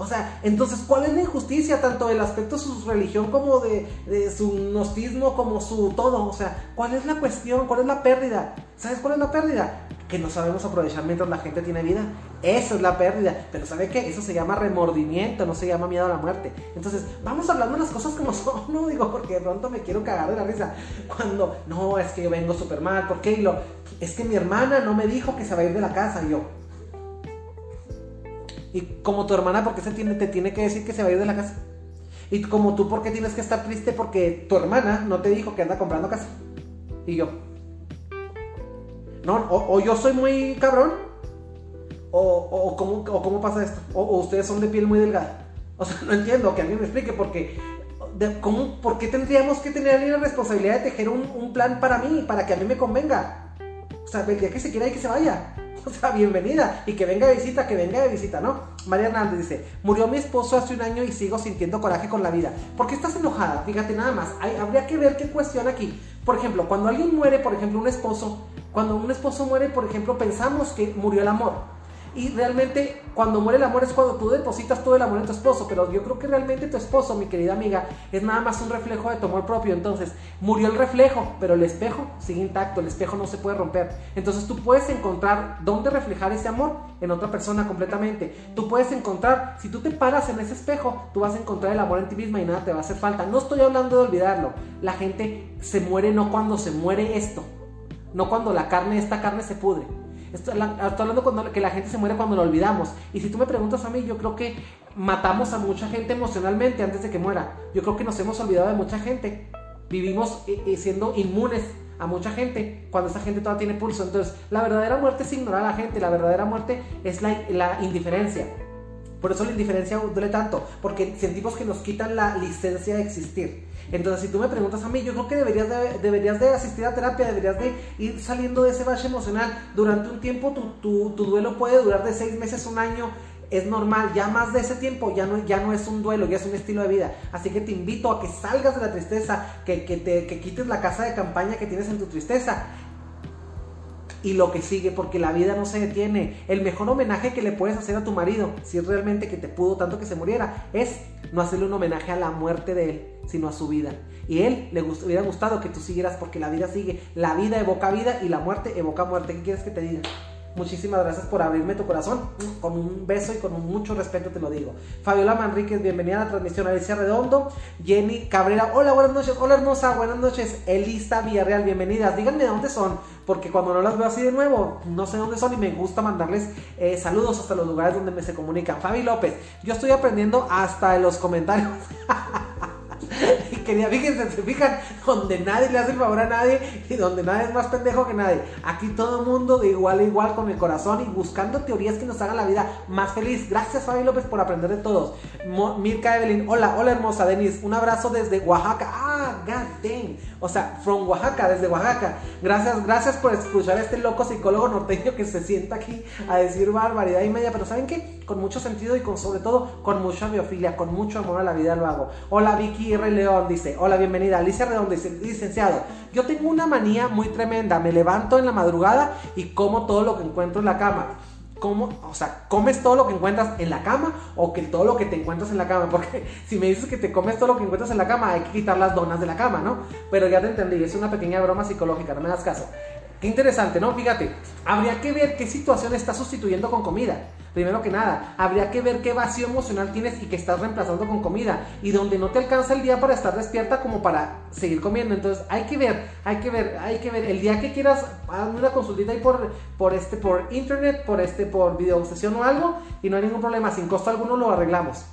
O sea, entonces, ¿cuál es la injusticia? Tanto del aspecto de su religión como de, su gnosticismo, como su todo. O sea, ¿cuál es la cuestión? ¿Cuál es la pérdida? ¿Sabes cuál es la pérdida? Que no sabemos aprovechar mientras la gente tiene vida. Esa es la pérdida. Pero ¿sabe qué? Eso se llama remordimiento, no se llama miedo a la muerte. Entonces, vamos hablando de las cosas como son, (laughs) ¿no? Digo, porque de pronto me quiero cagar de la risa. Cuando, no, es que yo vengo súper mal. ¿Por qué? Y lo, es que mi hermana no me dijo que se va a ir de la casa. Y yo, y como tu hermana, ¿por qué se tiene, te tiene que decir que se va a ir de la casa? Y como tú, ¿por qué tienes que estar triste? Porque tu hermana no te dijo que anda comprando casa. Y yo. No, o, yo soy muy cabrón. O, o, ¿cómo, o cómo pasa esto. O, ustedes son de piel muy delgada. O sea, (laughs) no entiendo, que alguien me explique. Porque, ¿cómo, ¿por qué tendríamos que tener la responsabilidad de tejer un, un plan para mí? Para que a mí me convenga. O sea, el día que se quiera y que se vaya. (laughs) O sea, bienvenida. Y que venga de visita, que venga de visita, ¿no? María Hernández dice, murió mi esposo hace un año y sigo sintiendo coraje con la vida. ¿Por qué estás enojada? Fíjate nada más. Hay, habría que ver qué cuestión aquí. Por ejemplo, cuando alguien muere, por ejemplo, un esposo, cuando un esposo muere, por ejemplo, pensamos que murió el amor. Y realmente cuando muere el amor es cuando tú depositas todo el amor en tu esposo, pero yo creo que realmente tu esposo, mi querida amiga, es nada más un reflejo de tu amor propio. Entonces, murió el reflejo, pero el espejo sigue intacto, el espejo no se puede romper. Entonces tú puedes encontrar dónde reflejar ese amor en otra persona completamente. Tú puedes encontrar, si tú te paras en ese espejo, tú vas a encontrar el amor en ti misma y nada te va a hacer falta. No estoy hablando de olvidarlo. La gente se muere no cuando se muere esto, no cuando la carne, esta carne se pudre Estoy, hablando cuando que la gente se muere cuando lo olvidamos. Y si tú me preguntas a mí, yo creo que matamos a mucha gente emocionalmente antes de que muera. Yo creo que nos hemos olvidado de mucha gente. Vivimos eh, eh, siendo inmunes a mucha gente cuando esa gente todavía tiene pulso. Entonces, la verdadera muerte es ignorar a la gente. La verdadera muerte es la, la indiferencia. Por eso la indiferencia duele tanto. Porque sentimos que nos quitan la licencia de existir. Entonces, si tú me preguntas a mí, yo creo que deberías de, deberías de asistir a terapia, deberías de ir saliendo de ese bache emocional. Durante un tiempo tu, duelo puede durar de seis meses, un año, es normal, ya más de ese tiempo ya no, ya no es un duelo, ya es un estilo de vida. Así que te invito a que salgas de la tristeza, que, que, te, que quites la casa de campaña que tienes en tu tristeza y lo que sigue, porque la vida no se detiene. El mejor homenaje que le puedes hacer a tu marido, si es realmente que te pudo tanto que se muriera, es no hacerle un homenaje a la muerte de él, sino a su vida. Y él le hubiera gustado que tú siguieras porque la vida sigue. La vida evoca vida y la muerte evoca muerte. ¿Qué quieres que te diga? Muchísimas gracias por abrirme tu corazón. Con un beso y con mucho respeto te lo digo. Fabiola Manríquez, bienvenida a la transmisión. Alicia Redondo, Jenny Cabrera, hola, buenas noches. Hola, hermosa, buenas noches. Elisa Villarreal, bienvenidas. Díganme dónde son, porque cuando no las veo así de nuevo, no sé dónde son y me gusta mandarles eh, saludos hasta los lugares donde me se comunican. Fabi López, yo estoy aprendiendo hasta los comentarios. (laughs) (laughs) y quería, fíjense, se fijan, donde nadie le hace el favor a nadie y donde nadie es más pendejo que nadie. Aquí todo el mundo de igual a igual con el corazón y buscando teorías que nos hagan la vida más feliz. Gracias, Fabi López, por aprender de todos. Mirka Evelyn, hola, hola hermosa Denise, un abrazo desde Oaxaca. Ah, god damn. O sea, from Oaxaca, desde Oaxaca. Gracias, gracias por escuchar a este loco psicólogo norteño que se sienta aquí a decir barbaridad y media. Pero ¿saben qué? Con mucho sentido y con sobre todo con mucha biofilia, con mucho amor a la vida lo hago. Hola Vicky R. León dice, hola, bienvenida. Alicia Redondo dice, licenciado, yo tengo una manía muy tremenda. Me levanto en la madrugada y como todo lo que encuentro en la cama. ¿Cómo? O sea, ¿comes todo lo que encuentras en la cama o que todo lo que te encuentras en la cama? (laughs) Porque si me dices que te comes todo lo que encuentras en la cama, hay que quitar las donas de la cama, ¿no? Pero ya te entendí, es una pequeña broma psicológica, no me das caso. Qué interesante, ¿no? Fíjate, habría que ver qué situación estás sustituyendo con comida. Primero que nada, habría que ver qué vacío emocional tienes y que estás reemplazando con comida. Y donde no te alcanza el día para estar despierta como para seguir comiendo. Entonces hay que ver, hay que ver, hay que ver. El día que quieras, hazme una consultita ahí por, por, este, por internet, por, este, por video o algo. Y no hay ningún problema, sin costo alguno lo arreglamos.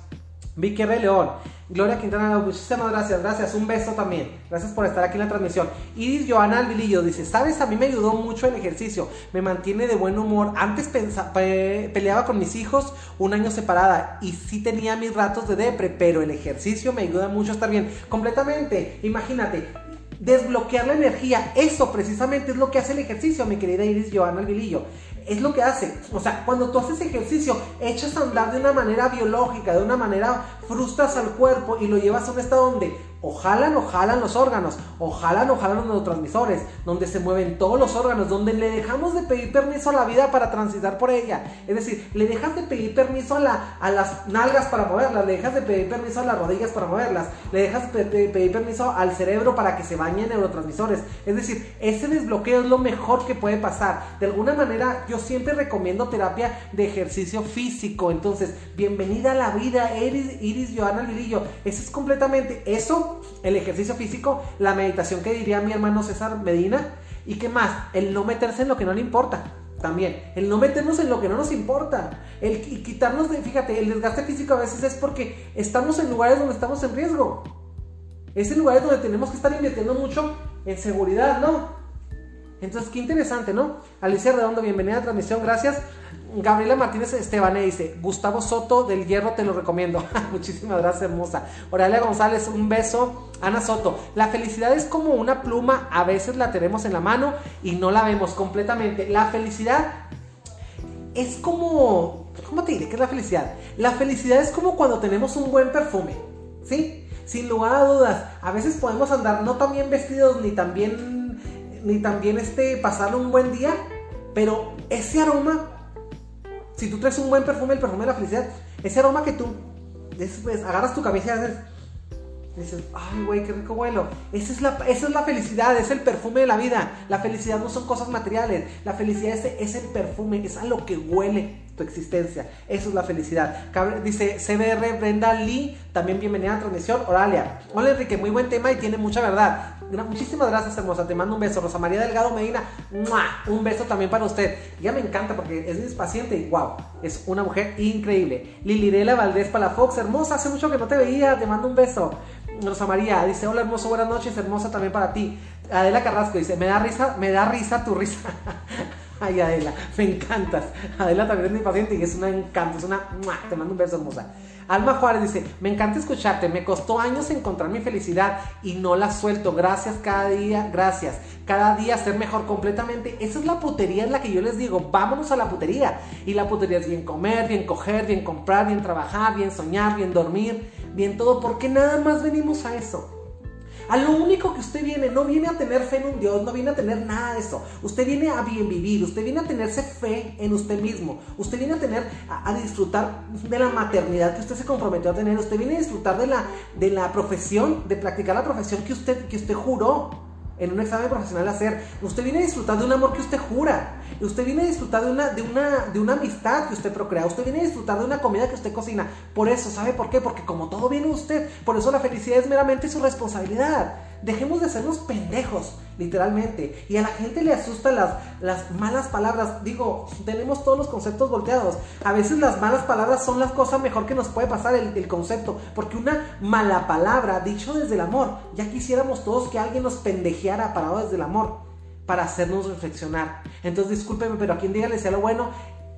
Vicky R. León, Gloria Quintana, muchísimas gracias, gracias, un beso también, gracias por estar aquí en la transmisión. Iris Joana Alvilillo dice, sabes, a mí me ayudó mucho el ejercicio, me mantiene de buen humor, antes peleaba con mis hijos un año separada y sí tenía mis ratos de depre, pero el ejercicio me ayuda mucho a estar bien, completamente, imagínate, desbloquear la energía. Eso precisamente es lo que hace el ejercicio, mi querida Iris Joana Alvilillo es lo que hace. O sea, cuando tú haces ejercicio, echas a andar de una manera biológica, de una manera frustras al cuerpo y lo llevas a un estado donde o jalan o jalan los órganos, o jalan o jalan los neurotransmisores, donde se mueven todos los órganos, donde le dejamos de pedir permiso a la vida para transitar por ella. Es decir, le dejas de pedir permiso a, la, a las nalgas para moverlas, le dejas de pedir permiso a las rodillas para moverlas, le dejas de pedir permiso al cerebro para que se bañe en neurotransmisores. Es decir, ese desbloqueo es lo mejor que puede pasar. De alguna manera, yo siempre recomiendo terapia de ejercicio físico. Entonces, bienvenida a la vida, Iris, Iris Joana Lirillo. Eso es completamente eso el ejercicio físico, la meditación que diría mi hermano César Medina, y qué más, el no meterse en lo que no le importa. También, el no meternos en lo que no nos importa, el quitarnos de, fíjate, el desgaste físico a veces es porque estamos en lugares donde estamos en riesgo. Es en lugares donde tenemos que estar invirtiendo mucho en seguridad, ¿no? Entonces, qué interesante, ¿no? Alicia Redondo, bienvenida a la transmisión, gracias. Gabriela Martínez Estebané dice, Gustavo Soto del Hierro te lo recomiendo. (laughs) Muchísimas gracias, hermosa. Oralia González, un beso. Ana Soto, la felicidad es como una pluma, a veces la tenemos en la mano y no la vemos completamente. La felicidad es como, ¿cómo te diré qué es la felicidad? La felicidad es como cuando tenemos un buen perfume, ¿sí? Sin lugar a dudas, a veces podemos andar no tan bien vestidos ni tan bien, ni también este, un buen día, pero ese aroma si tú traes un buen perfume, el perfume de la felicidad, ese aroma que tú después agarras tu cabeza y haces, dices, ay, güey, qué rico vuelo. Esa es, la, esa es la felicidad, es el perfume de la vida. La felicidad no son cosas materiales. La felicidad es, es el perfume, es a lo que huele tu existencia. Eso es la felicidad. Dice CBR Brenda Lee, también bienvenida a la transmisión. Oralia. Hola Enrique, muy buen tema y tiene mucha verdad. Muchísimas gracias, hermosa. Te mando un beso. Rosa María Delgado Medina, un beso también para usted. Ya me encanta porque es paciente y wow, es una mujer increíble. Lilirela Valdés Palafox, hermosa, hace mucho que no te veía. Te mando un beso. Rosa María dice: Hola, hermoso, buenas noches, hermosa también para ti. Adela Carrasco dice: Me da risa, me da risa tu risa. (laughs) Ay, Adela, me encantas. Adela también es mi paciente y es una encanto, es una... Te mando un beso hermosa. Alma Juárez dice, me encanta escucharte, me costó años encontrar mi felicidad y no la suelto. Gracias cada día, gracias. Cada día ser mejor completamente. Esa es la putería en la que yo les digo, vámonos a la putería. Y la putería es bien comer, bien coger, bien comprar, bien trabajar, bien soñar, bien dormir, bien todo, porque nada más venimos a eso. A lo único que usted viene, no viene a tener fe en un Dios, no viene a tener nada de eso. Usted viene a bien vivir, usted viene a tenerse fe en usted mismo. Usted viene a tener, a, disfrutar de la maternidad que usted se comprometió a tener. Usted viene a disfrutar de la, de la profesión, de practicar la profesión que usted, que usted juró en un examen profesional hacer. Usted viene a disfrutar de un amor que usted jura. Usted viene a disfrutar de una, de una, de una amistad que usted procrea. Usted viene a disfrutar de una comida que usted cocina. Por eso, ¿sabe por qué? Porque como todo viene usted, por eso la felicidad es meramente su responsabilidad. Dejemos de sernos pendejos, literalmente. Y a la gente le asustan las, las malas palabras. Digo, tenemos todos los conceptos volteados. A veces las malas palabras son las cosas mejor que nos puede pasar el, el concepto. Porque una mala palabra, dicho desde el amor, ya quisiéramos todos que alguien nos pendejeara parado desde el amor para hacernos reflexionar. Entonces, discúlpeme, pero a quien dígale sea lo bueno,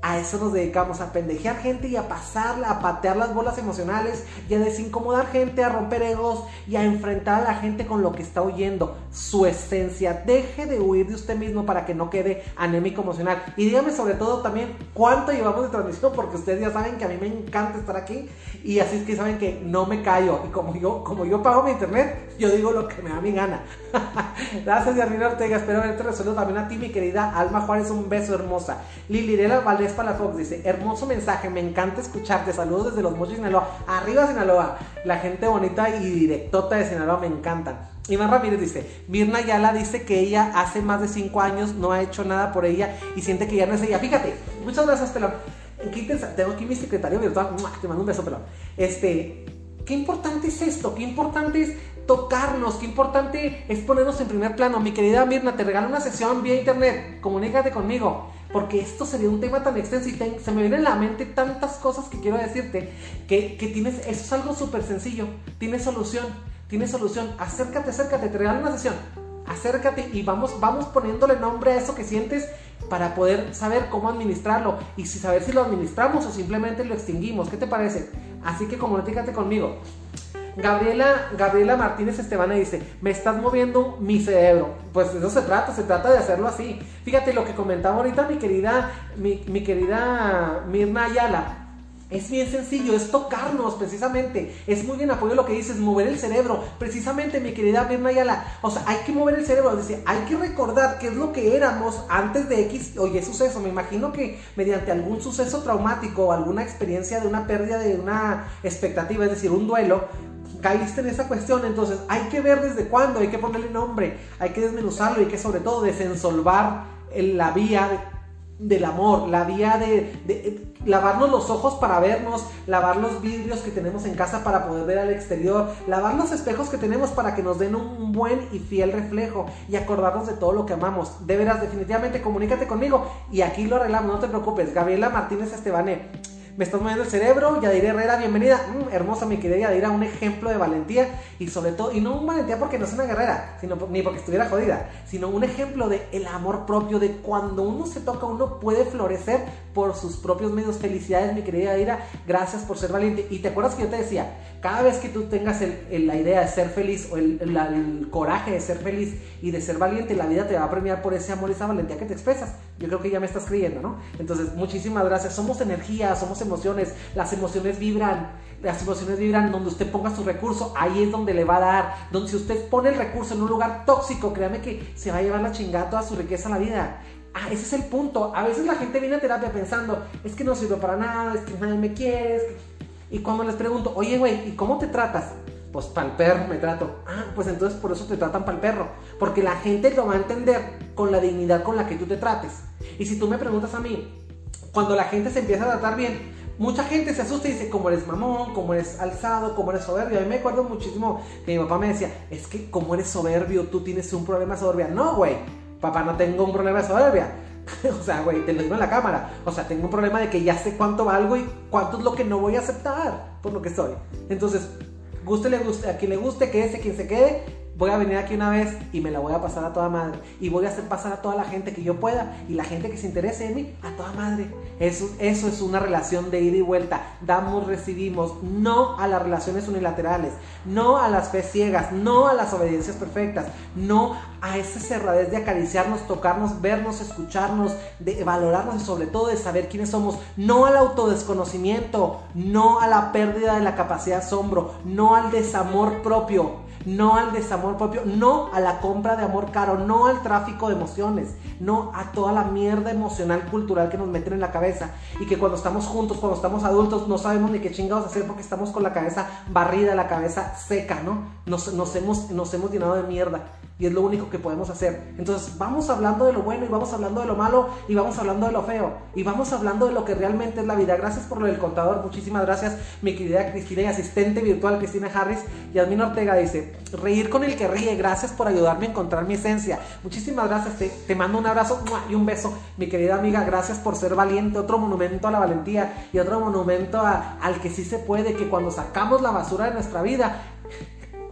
a eso nos dedicamos, a pendejear gente y a pasarla, a patear las bolas emocionales y a desincomodar gente, a romper egos y a enfrentar a la gente con lo que está oyendo, su esencia. Deje de huir de usted mismo para que no quede anémico emocional. Y dígame sobre todo también cuánto llevamos de transmisión, porque ustedes ya saben que a mí me encanta estar aquí y así es que saben que no me callo. Y como yo, como yo pago mi internet, yo digo lo que me da mi gana. (laughs) Gracias, Yarmina Ortega. Espero haberte resuelto también a ti, mi querida Alma Juárez. Un beso hermosa. Lilirela Valdés para Fox dice, hermoso mensaje, me encanta escucharte, saludos desde los Mochis Sinaloa, arriba Sinaloa, la gente bonita y directota de Sinaloa me encantan. Iván Ramírez dice, Mirna Yala dice que ella hace más de 5 años no ha hecho nada por ella y siente que ya no es ella. Fíjate, muchas gracias, Pelón. Tengo aquí mi secretario virtual. Te mando un beso, Pelón. Este, qué importante es esto, qué importante es tocarnos, qué importante es ponernos en primer plano. Mi querida Mirna, te regalo una sesión vía internet, comunícate conmigo, porque esto sería un tema tan extenso y se me vienen a la mente tantas cosas que quiero decirte, que, que tienes, eso es algo súper sencillo, tiene solución, tiene solución, acércate, acércate, te regalo una sesión, acércate y vamos, vamos poniéndole nombre a eso que sientes para poder saber cómo administrarlo y si saber si lo administramos o simplemente lo extinguimos. ¿Qué te parece? Así que comunícate conmigo. Gabriela, Gabriela Martínez Estebana dice, me estás moviendo mi cerebro. Pues eso se trata, se trata de hacerlo así. Fíjate lo que comentaba ahorita mi querida, mi, mi querida Mirna Ayala. Es bien sencillo, es tocarnos precisamente. Es muy bien apoyo lo que dices, mover el cerebro. Precisamente, mi querida Mirna Ayala. O sea, hay que mover el cerebro. Dice, hay que recordar qué es lo que éramos antes de X o Y suceso. Me imagino que mediante algún suceso traumático o alguna experiencia de una pérdida de una expectativa, es decir, un duelo, caíste en esa cuestión, entonces hay que ver desde cuándo, hay que ponerle nombre, hay que desmenuzarlo, hay que sobre todo desensolvar la vía del amor, la vía de, lavarnos los ojos para vernos, lavar los vidrios que tenemos en casa para poder ver al exterior, lavar los espejos que tenemos para que nos den un buen y fiel reflejo y acordarnos de todo lo que amamos. De veras, definitivamente comunícate conmigo y aquí lo arreglamos, no te preocupes. Gabriela Martínez Estebané me estás moviendo el cerebro. Yadira Herrera, bienvenida. Mm, hermosa, mi querida Yadira, un ejemplo de valentía y sobre todo, y no un valentía porque no es una guerrera, sino ni porque estuviera jodida, sino un ejemplo de el amor propio, de cuando uno se toca, uno puede florecer por sus propios medios. Felicidades, mi querida Yadira, gracias por ser valiente. Y te acuerdas que yo te decía, cada vez que tú tengas la idea de ser feliz o el, coraje de ser feliz y de ser valiente, la vida te va a premiar por ese amor y esa valentía que te expresas. Yo creo que ya me estás creyendo, ¿no? Entonces, muchísimas gracias. Somos energía, somos emociones. Las emociones vibran. Las emociones vibran donde usted ponga su recurso, ahí es donde le va a dar. Donde si usted pone el recurso en un lugar tóxico, créame que se va a llevar la chingada toda su riqueza a la vida. Ah, ese es el punto. A veces la gente viene a terapia pensando, es que no sirve para nada, es que nadie me quiere, y cuando les pregunto, oye, güey, ¿y cómo te tratas? Pues pa'l perro me trato. Ah, pues entonces por eso te tratan pa'l perro. Porque la gente lo va a entender con la dignidad con la que tú te trates. Y si tú me preguntas a mí, cuando la gente se empieza a tratar bien, mucha gente se asusta y dice, como eres mamón, como eres alzado, como eres soberbio. A mí me acuerdo muchísimo que mi papá me decía, es que como eres soberbio, tú tienes un problema de soberbia. No, güey, papá, no tengo un problema de soberbia (laughs) o sea, güey, te lo digo en la cámara. O sea, tengo un problema de que ya sé cuánto valgo y cuánto es lo que no voy a aceptar por lo que soy. Entonces, guste, le guste, a quien le guste, quédese quien se quede voy a venir aquí una vez y me la voy a pasar a toda madre. Y voy a hacer pasar a toda la gente que yo pueda y la gente que se interese en mí, a toda madre. Eso, eso es una relación de ida y vuelta. Damos, recibimos. No a las relaciones unilaterales. No a las fe ciegas. No a las obediencias perfectas. No a esa cerradez de acariciarnos, tocarnos, vernos, escucharnos, de valorarnos y sobre todo de saber quiénes somos. No al autodesconocimiento. No a la pérdida de la capacidad de asombro. No al desamor propio no al desamor propio, no a la compra de amor caro, no al tráfico de emociones, no a toda la mierda emocional cultural que nos meten en la cabeza y que cuando estamos juntos, cuando estamos adultos, no sabemos ni qué chingados hacer porque estamos con la cabeza barrida, la cabeza seca, ¿no? Nos, hemos, nos hemos llenado de mierda y es lo único que podemos hacer. Entonces vamos hablando de lo bueno y vamos hablando de lo malo y vamos hablando de lo feo y vamos hablando de lo que realmente es la vida. Gracias por lo del contador, muchísimas gracias mi querida Cristina y asistente virtual Cristina Harris. Yasmin Ortega dice, reír con el que ríe, gracias por ayudarme a encontrar mi esencia. Muchísimas gracias, te, mando un abrazo y un beso, mi querida amiga, gracias por ser valiente, otro monumento a la valentía y otro monumento al que sí se puede, que cuando sacamos la basura de nuestra vida,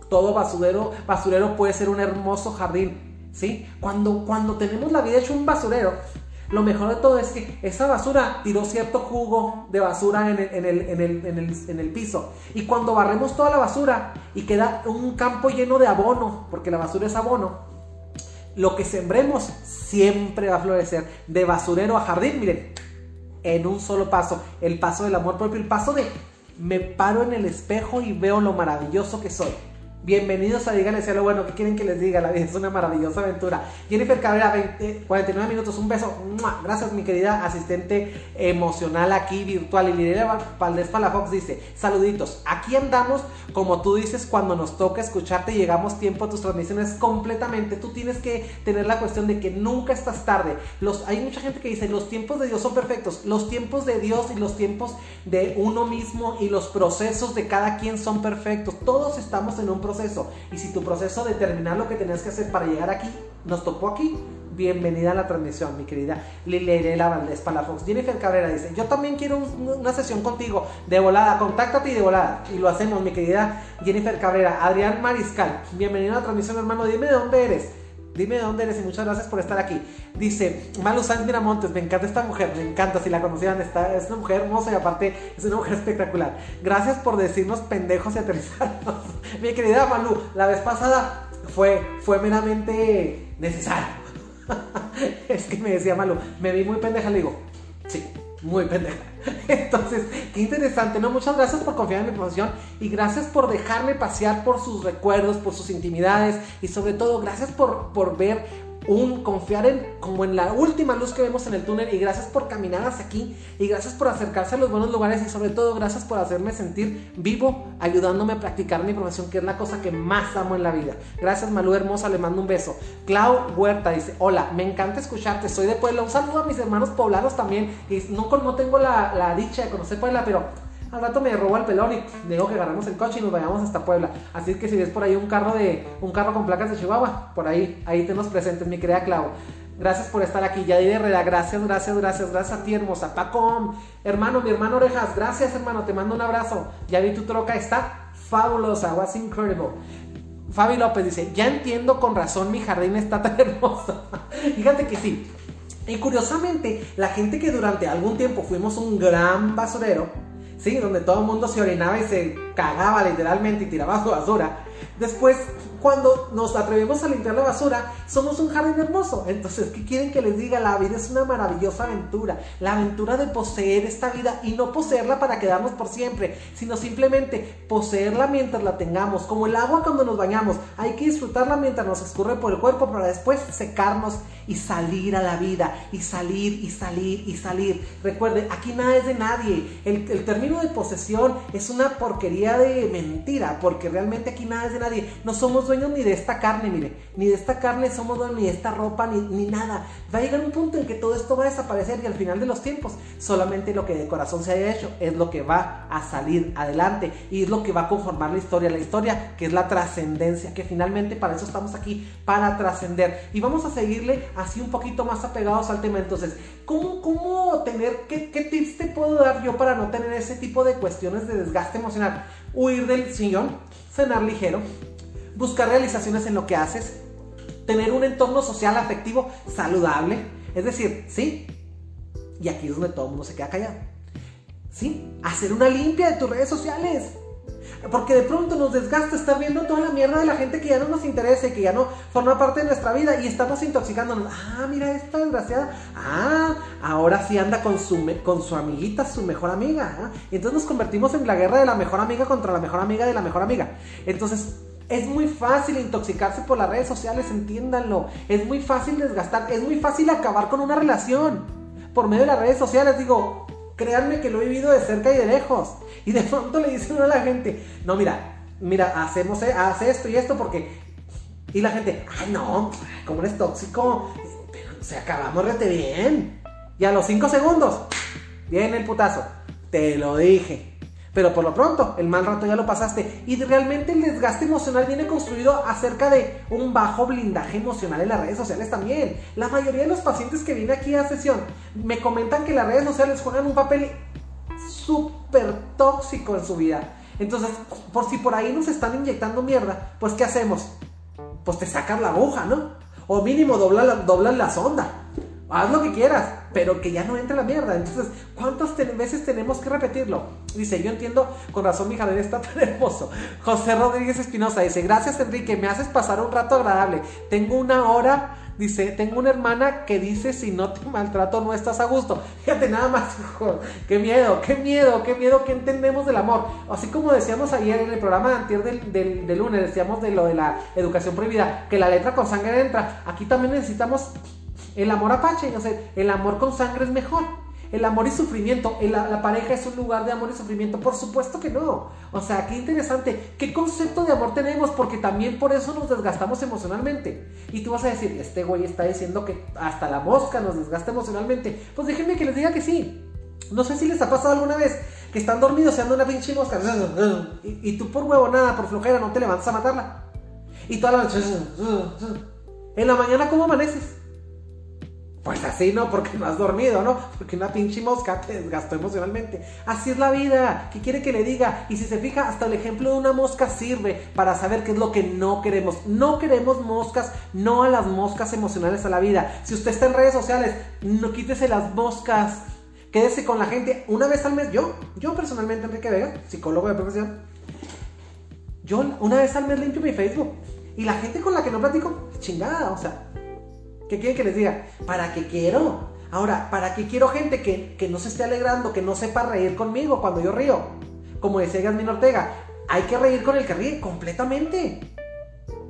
todo basurero, basurero puede ser un hermoso jardín, ¿sí? Cuando, cuando tenemos la vida hecho un basurero, lo mejor de todo es que esa basura tiró cierto jugo de basura en el, piso. Y cuando barremos toda la basura y queda un campo lleno de abono, porque la basura es abono, lo que sembremos siempre va a florecer. De basurero a jardín, miren, en un solo paso. El paso del amor propio, el paso de me paro en el espejo y veo lo maravilloso que soy Bienvenidos a Díganle Cielo Bueno. ¿Qué quieren que les diga? La vida es una maravillosa aventura. Jennifer Cabrera, 20, 49 minutos. Un beso. Gracias, mi querida asistente emocional aquí virtual. Y Lirela Valdés Palafox dice: Saluditos. Aquí andamos, como tú dices, cuando nos toca escucharte. Llegamos tiempo a tus transmisiones completamente. Tú tienes que tener la cuestión de que nunca estás tarde. Los, hay mucha gente que dice: Los tiempos de Dios son perfectos. Los tiempos de Dios y los tiempos de uno mismo y los procesos de cada quien son perfectos. Todos estamos en un proceso y si tu proceso de terminar lo que tenías que hacer para llegar aquí nos tocó aquí, bienvenida a la transmisión, mi querida Lilirela Valdés Palafox. Jennifer Cabrera dice, yo también quiero una sesión contigo, de volada, contáctate y de volada. Y lo hacemos, mi querida Jennifer Cabrera. Adrián Mariscal, bienvenido a la transmisión, hermano, dime de dónde eres. Dime de dónde eres y muchas gracias por estar aquí. Dice Malu Sánchez Miramontes, me encanta esta mujer, me encanta, si la conocieran, está, es una mujer hermosa y aparte es una mujer espectacular. Gracias por decirnos pendejos y aterrizarnos. (laughs) Mi querida Malu, la vez pasada fue, fue meramente necesario. (laughs) es que me decía Malu, me vi muy pendeja, le digo, sí, muy pendeja. (laughs) Entonces, qué interesante, ¿no? Muchas gracias por confiar en mi profesión y gracias por dejarme pasear por sus recuerdos, por sus intimidades y sobre todo gracias por, por ver un confiar en como en la última luz que vemos en el túnel y gracias por caminar hasta aquí y gracias por acercarse a los buenos lugares y sobre todo gracias por hacerme sentir vivo ayudándome a practicar mi profesión que es la cosa que más amo en la vida. Gracias Malú hermosa, le mando un beso. Clau Huerta dice, hola, me encanta escucharte, soy de Puebla, un saludo a mis hermanos poblanos también y no, no tengo la, la dicha de conocer Puebla, pero al rato me robó el pelón y digo que agarramos el coche y nos vayamos hasta Puebla. Así que si ves por ahí un carro de un carro con placas de Chihuahua, por ahí, ahí te nos presentes, mi querida Clau. Gracias por estar aquí. Yadir Herrera, gracias, gracias, gracias, gracias a ti, hermosa. Paco, hermano, mi hermano Orejas, gracias, hermano, te mando un abrazo. Ya tu troca, está fabulosa, was incredible. Fabi López dice, ya entiendo con razón, mi jardín está tan (laughs) hermoso. Fíjate que sí. Y curiosamente, la gente que durante algún tiempo fuimos un gran basurero, ¿sí? Donde todo el mundo se orinaba y se cagaba literalmente y tiraba su basura. Después, cuando nos atrevemos a limpiar la basura, somos un jardín hermoso. Entonces, ¿qué quieren que les diga? La vida es una maravillosa aventura. La aventura de poseer esta vida y no poseerla para quedarnos por siempre, sino simplemente poseerla mientras la tengamos. Como el agua cuando nos bañamos. Hay que disfrutarla mientras nos escurre por el cuerpo para después secarnos y salir a la vida. Y salir y salir y salir. Recuerden, aquí nada es de nadie. El, el término de posesión es una porquería de mentira, porque realmente aquí nada de nadie. No somos dueños ni de esta carne, mire, ni de esta carne somos dueños, ni de esta ropa, ni, ni nada. Va a llegar un punto en que todo esto va a desaparecer y al final de los tiempos solamente lo que de corazón se haya hecho es lo que va a salir adelante y es lo que va a conformar la historia, la historia que es la trascendencia, que finalmente para eso estamos aquí, para trascender. Y vamos a seguirle así un poquito más apegados al tema. Entonces, ¿cómo, cómo tener, qué, qué tips te puedo dar yo para no tener ese tipo de cuestiones de desgaste emocional? Huir del sillón, cenar ligero, buscar realizaciones en lo que haces, tener un entorno social afectivo saludable, es decir, sí, y aquí es donde todo el mundo se queda callado, sí, hacer una limpia de tus redes sociales. Porque de pronto nos desgasta estar viendo toda la mierda de la gente que ya no nos interesa y que ya no forma parte de nuestra vida y estamos intoxicándonos. Ah, mira esta desgraciada. Ah, ahora sí anda con su, con su amiguita, su mejor amiga. ¿ah? Y entonces nos convertimos en la guerra de la mejor amiga contra la mejor amiga de la mejor amiga. Entonces, es muy fácil intoxicarse por las redes sociales, entiéndanlo. Es muy fácil desgastar, es muy fácil acabar con una relación por medio de las redes sociales. Digo, créanme que lo he vivido de cerca y de lejos. Y de pronto le dicen a la gente, no, mira, mira, hacemos, eh, hace esto y esto porque... Y la gente, ay no, como eres tóxico, se acabamos rete bien. Y a los 5 segundos, viene el putazo. Te lo dije. Pero por lo pronto, el mal rato ya lo pasaste. Y realmente el desgaste emocional viene construido acerca de un bajo blindaje emocional en las redes sociales también. La mayoría de los pacientes que vienen aquí a sesión me comentan que las redes sociales juegan un papel súper tóxico en su vida. Entonces, por si por ahí nos están inyectando mierda, pues ¿qué hacemos? Pues te sacas la aguja, ¿no? O mínimo doblan la, la sonda haz lo que quieras, pero que ya no entre la mierda. Entonces, ¿cuántas veces tenemos que repetirlo? Dice, yo entiendo, con razón mi jardín está (laughs) tan hermoso. José Rodríguez Espinosa dice, gracias Enrique, me haces pasar un rato agradable. Tengo una hora dice, tengo una hermana que dice, si no te maltrato no estás a gusto. Fíjate nada más, (laughs) qué miedo, qué miedo, qué miedo que entendemos del amor. Así como decíamos ayer en el programa del, del lunes, decíamos de lo de la educación prohibida, que la letra con sangre entra. Aquí también necesitamos el amor apache, o sea, el amor con sangre es mejor. El amor y sufrimiento, la, pareja es un lugar de amor y sufrimiento, por supuesto que no. O sea, qué interesante, qué concepto de amor tenemos, porque también por eso nos desgastamos emocionalmente. Y tú vas a decir, este güey está diciendo que hasta la mosca nos desgasta emocionalmente. Pues déjenme que les diga que sí. No sé si les ha pasado alguna vez que están dormidos se anda una pinche mosca y, y tú por huevo nada, por flojera, no te levantas a matarla. Y toda la noche, en la mañana, ¿cómo amaneces? Pues así no, porque no has dormido, ¿no? Porque una pinche mosca te desgastó emocionalmente. Así es la vida. ¿Qué quiere que le diga? Y si se fija, hasta el ejemplo de una mosca sirve para saber qué es lo que no queremos. No queremos moscas, no a las moscas emocionales a la vida. Si usted está en redes sociales, no quítese las moscas. Quédese con la gente una vez al mes. Yo, yo personalmente, Enrique Vega, psicólogo de profesión, yo una vez al mes limpio mi Facebook. Y la gente con la que no platico, chingada, o sea, ¿Qué quieren que les diga? ¿Para qué quiero? Ahora, ¿para qué quiero gente que, que no se esté alegrando, que no sepa reír conmigo cuando yo río? Como decía Gasmin Ortega, hay que reír con el que ríe completamente.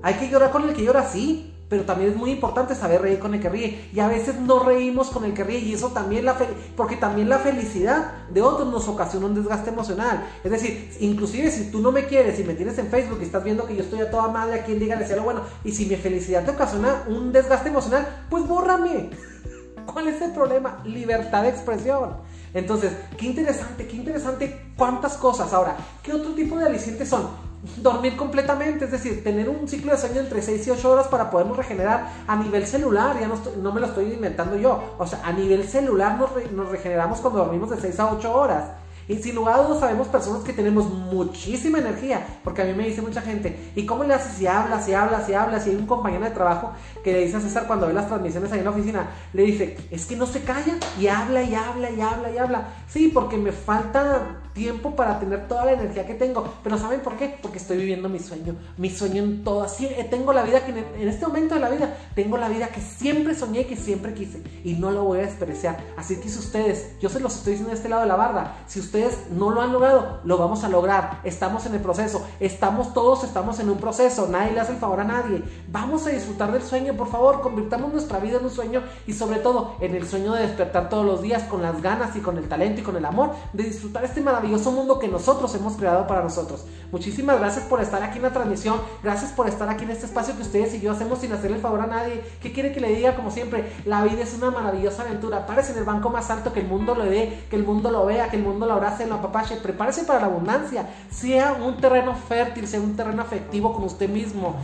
Hay que llorar con el que llora, sí pero también es muy importante saber reír con el que ríe. Y a veces no reímos con el que ríe y eso también la porque también la felicidad de otros nos ocasiona un desgaste emocional. Es decir, inclusive si tú no me quieres y me tienes en Facebook y estás viendo que yo estoy a toda madre aquí en Dígale lo bueno, y si mi felicidad te ocasiona un desgaste emocional, pues bórrame. (laughs) ¿Cuál es el problema? Libertad de expresión. Entonces, qué interesante, qué interesante cuántas cosas. Ahora, ¿qué otro tipo de alicientes son? Dormir completamente, es decir, tener un ciclo de sueño entre 6 y 8 horas para podernos regenerar a nivel celular, ya no, no me lo estoy inventando yo, o sea, a nivel celular nos, nos regeneramos cuando dormimos de 6 a 8 horas. Y sin lugar a dudas sabemos personas que tenemos muchísima energía, porque a mí me dice mucha gente, ¿y cómo le haces si hablas, si hablas, si hablas? Y hay un compañero de trabajo que le dice a César cuando ve las transmisiones ahí en la oficina, le dice, es que no se calla y habla y habla y habla y habla. Sí, porque me falta tiempo para tener toda la energía que tengo. Pero ¿saben por qué? Porque estoy viviendo mi sueño. Mi sueño en todo. Así, eh, tengo la vida que en este momento de la vida, tengo la vida que siempre soñé, que siempre quise. Y no lo voy a despreciar. Así que si ustedes, yo se los estoy diciendo de este lado de la barda, si ustedes no lo han logrado, lo vamos a lograr. Estamos en el proceso. Estamos todos, estamos en un proceso. Nadie le hace el favor a nadie. Vamos a disfrutar del sueño, por favor. Convirtamos nuestra vida en un sueño y sobre todo en el sueño de despertar todos los días con las ganas y con el talento y con el amor de disfrutar este maravilloso mundo que nosotros hemos creado para nosotros. Muchísimas gracias por estar aquí en la transmisión, gracias por estar aquí en este espacio que ustedes y yo hacemos sin hacerle favor a nadie. ¿Qué quiere que le diga? Como siempre, la vida es una maravillosa aventura. Párese en el banco más alto, que el mundo lo dé, que el mundo lo vea, que el mundo lo abrace en la papache. Prepárese para la abundancia. Sea un terreno fértil, sea un terreno afectivo con usted mismo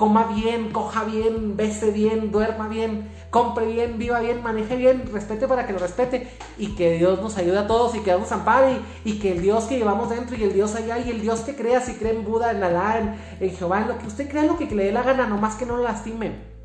coma bien, coja bien, bese bien, duerma bien, compre bien, viva bien, maneje bien, respete para que lo respete y que Dios nos ayude a todos y que nos ampare y, que el Dios que llevamos dentro y el Dios allá y el Dios que crea, si cree en Buda, en Alá, en, en Jehová, en lo que usted crea, lo que le dé la gana, nomás que no lo lastime.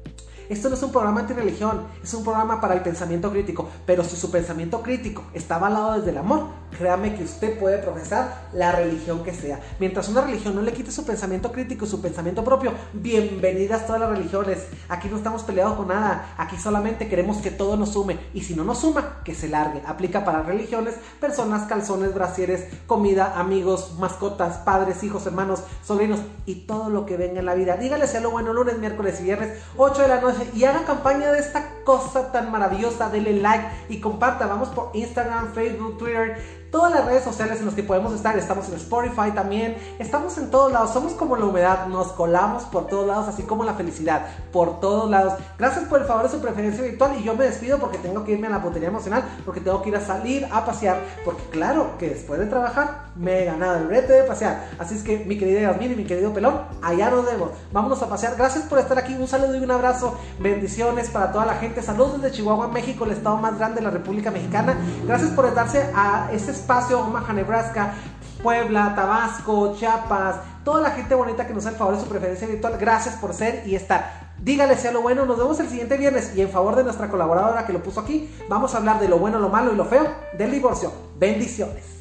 Esto no es un programa anti-religión, es un programa para el pensamiento crítico. Pero si su pensamiento crítico está avalado desde el amor, créame que usted puede profesar la religión que sea. Mientras una religión no le quite su pensamiento crítico, su pensamiento propio, bienvenidas todas las religiones. Aquí no estamos peleados con nada. Aquí solamente queremos que todo nos sume. Y si no nos suma, que se largue. Aplica para religiones, personas, calzones, brasieres, comida, amigos, mascotas, padres, hijos, hermanos, sobrinos y todo lo que venga en la vida. Dígale sea lo bueno lunes, miércoles y viernes, 8 de la noche y haga campaña de esta cosa tan maravillosa. Denle like y comparta. Vamos por Instagram, Facebook, Twitter todas las redes sociales en las que podemos estar. Estamos en Spotify también. Estamos en todos lados. Somos como la humedad. Nos colamos por todos lados, así como la felicidad. Por todos lados. Gracias por el favor de su preferencia virtual. Y yo me despido porque tengo que irme a la putería emocional. Porque tengo que ir a salir a pasear. Porque claro que después de trabajar me he ganado el reto de pasear. Así es que mi querida Yasmin y mi querido Pelón, allá nos vemos. Vámonos a pasear. Gracias por estar aquí. Un saludo y un abrazo. Bendiciones para toda la gente. Saludos desde Chihuahua, México, el estado más grande de la República Mexicana. Gracias por darse a este espacio Omaha, Nebraska, Puebla, Tabasco, Chiapas, toda la gente bonita que nos hace el favor de su preferencia virtual. Gracias por ser y estar. Dígale sea lo bueno, nos vemos el siguiente viernes y en favor de nuestra colaboradora que lo puso aquí, vamos a hablar de lo bueno, lo malo y lo feo del divorcio. Bendiciones.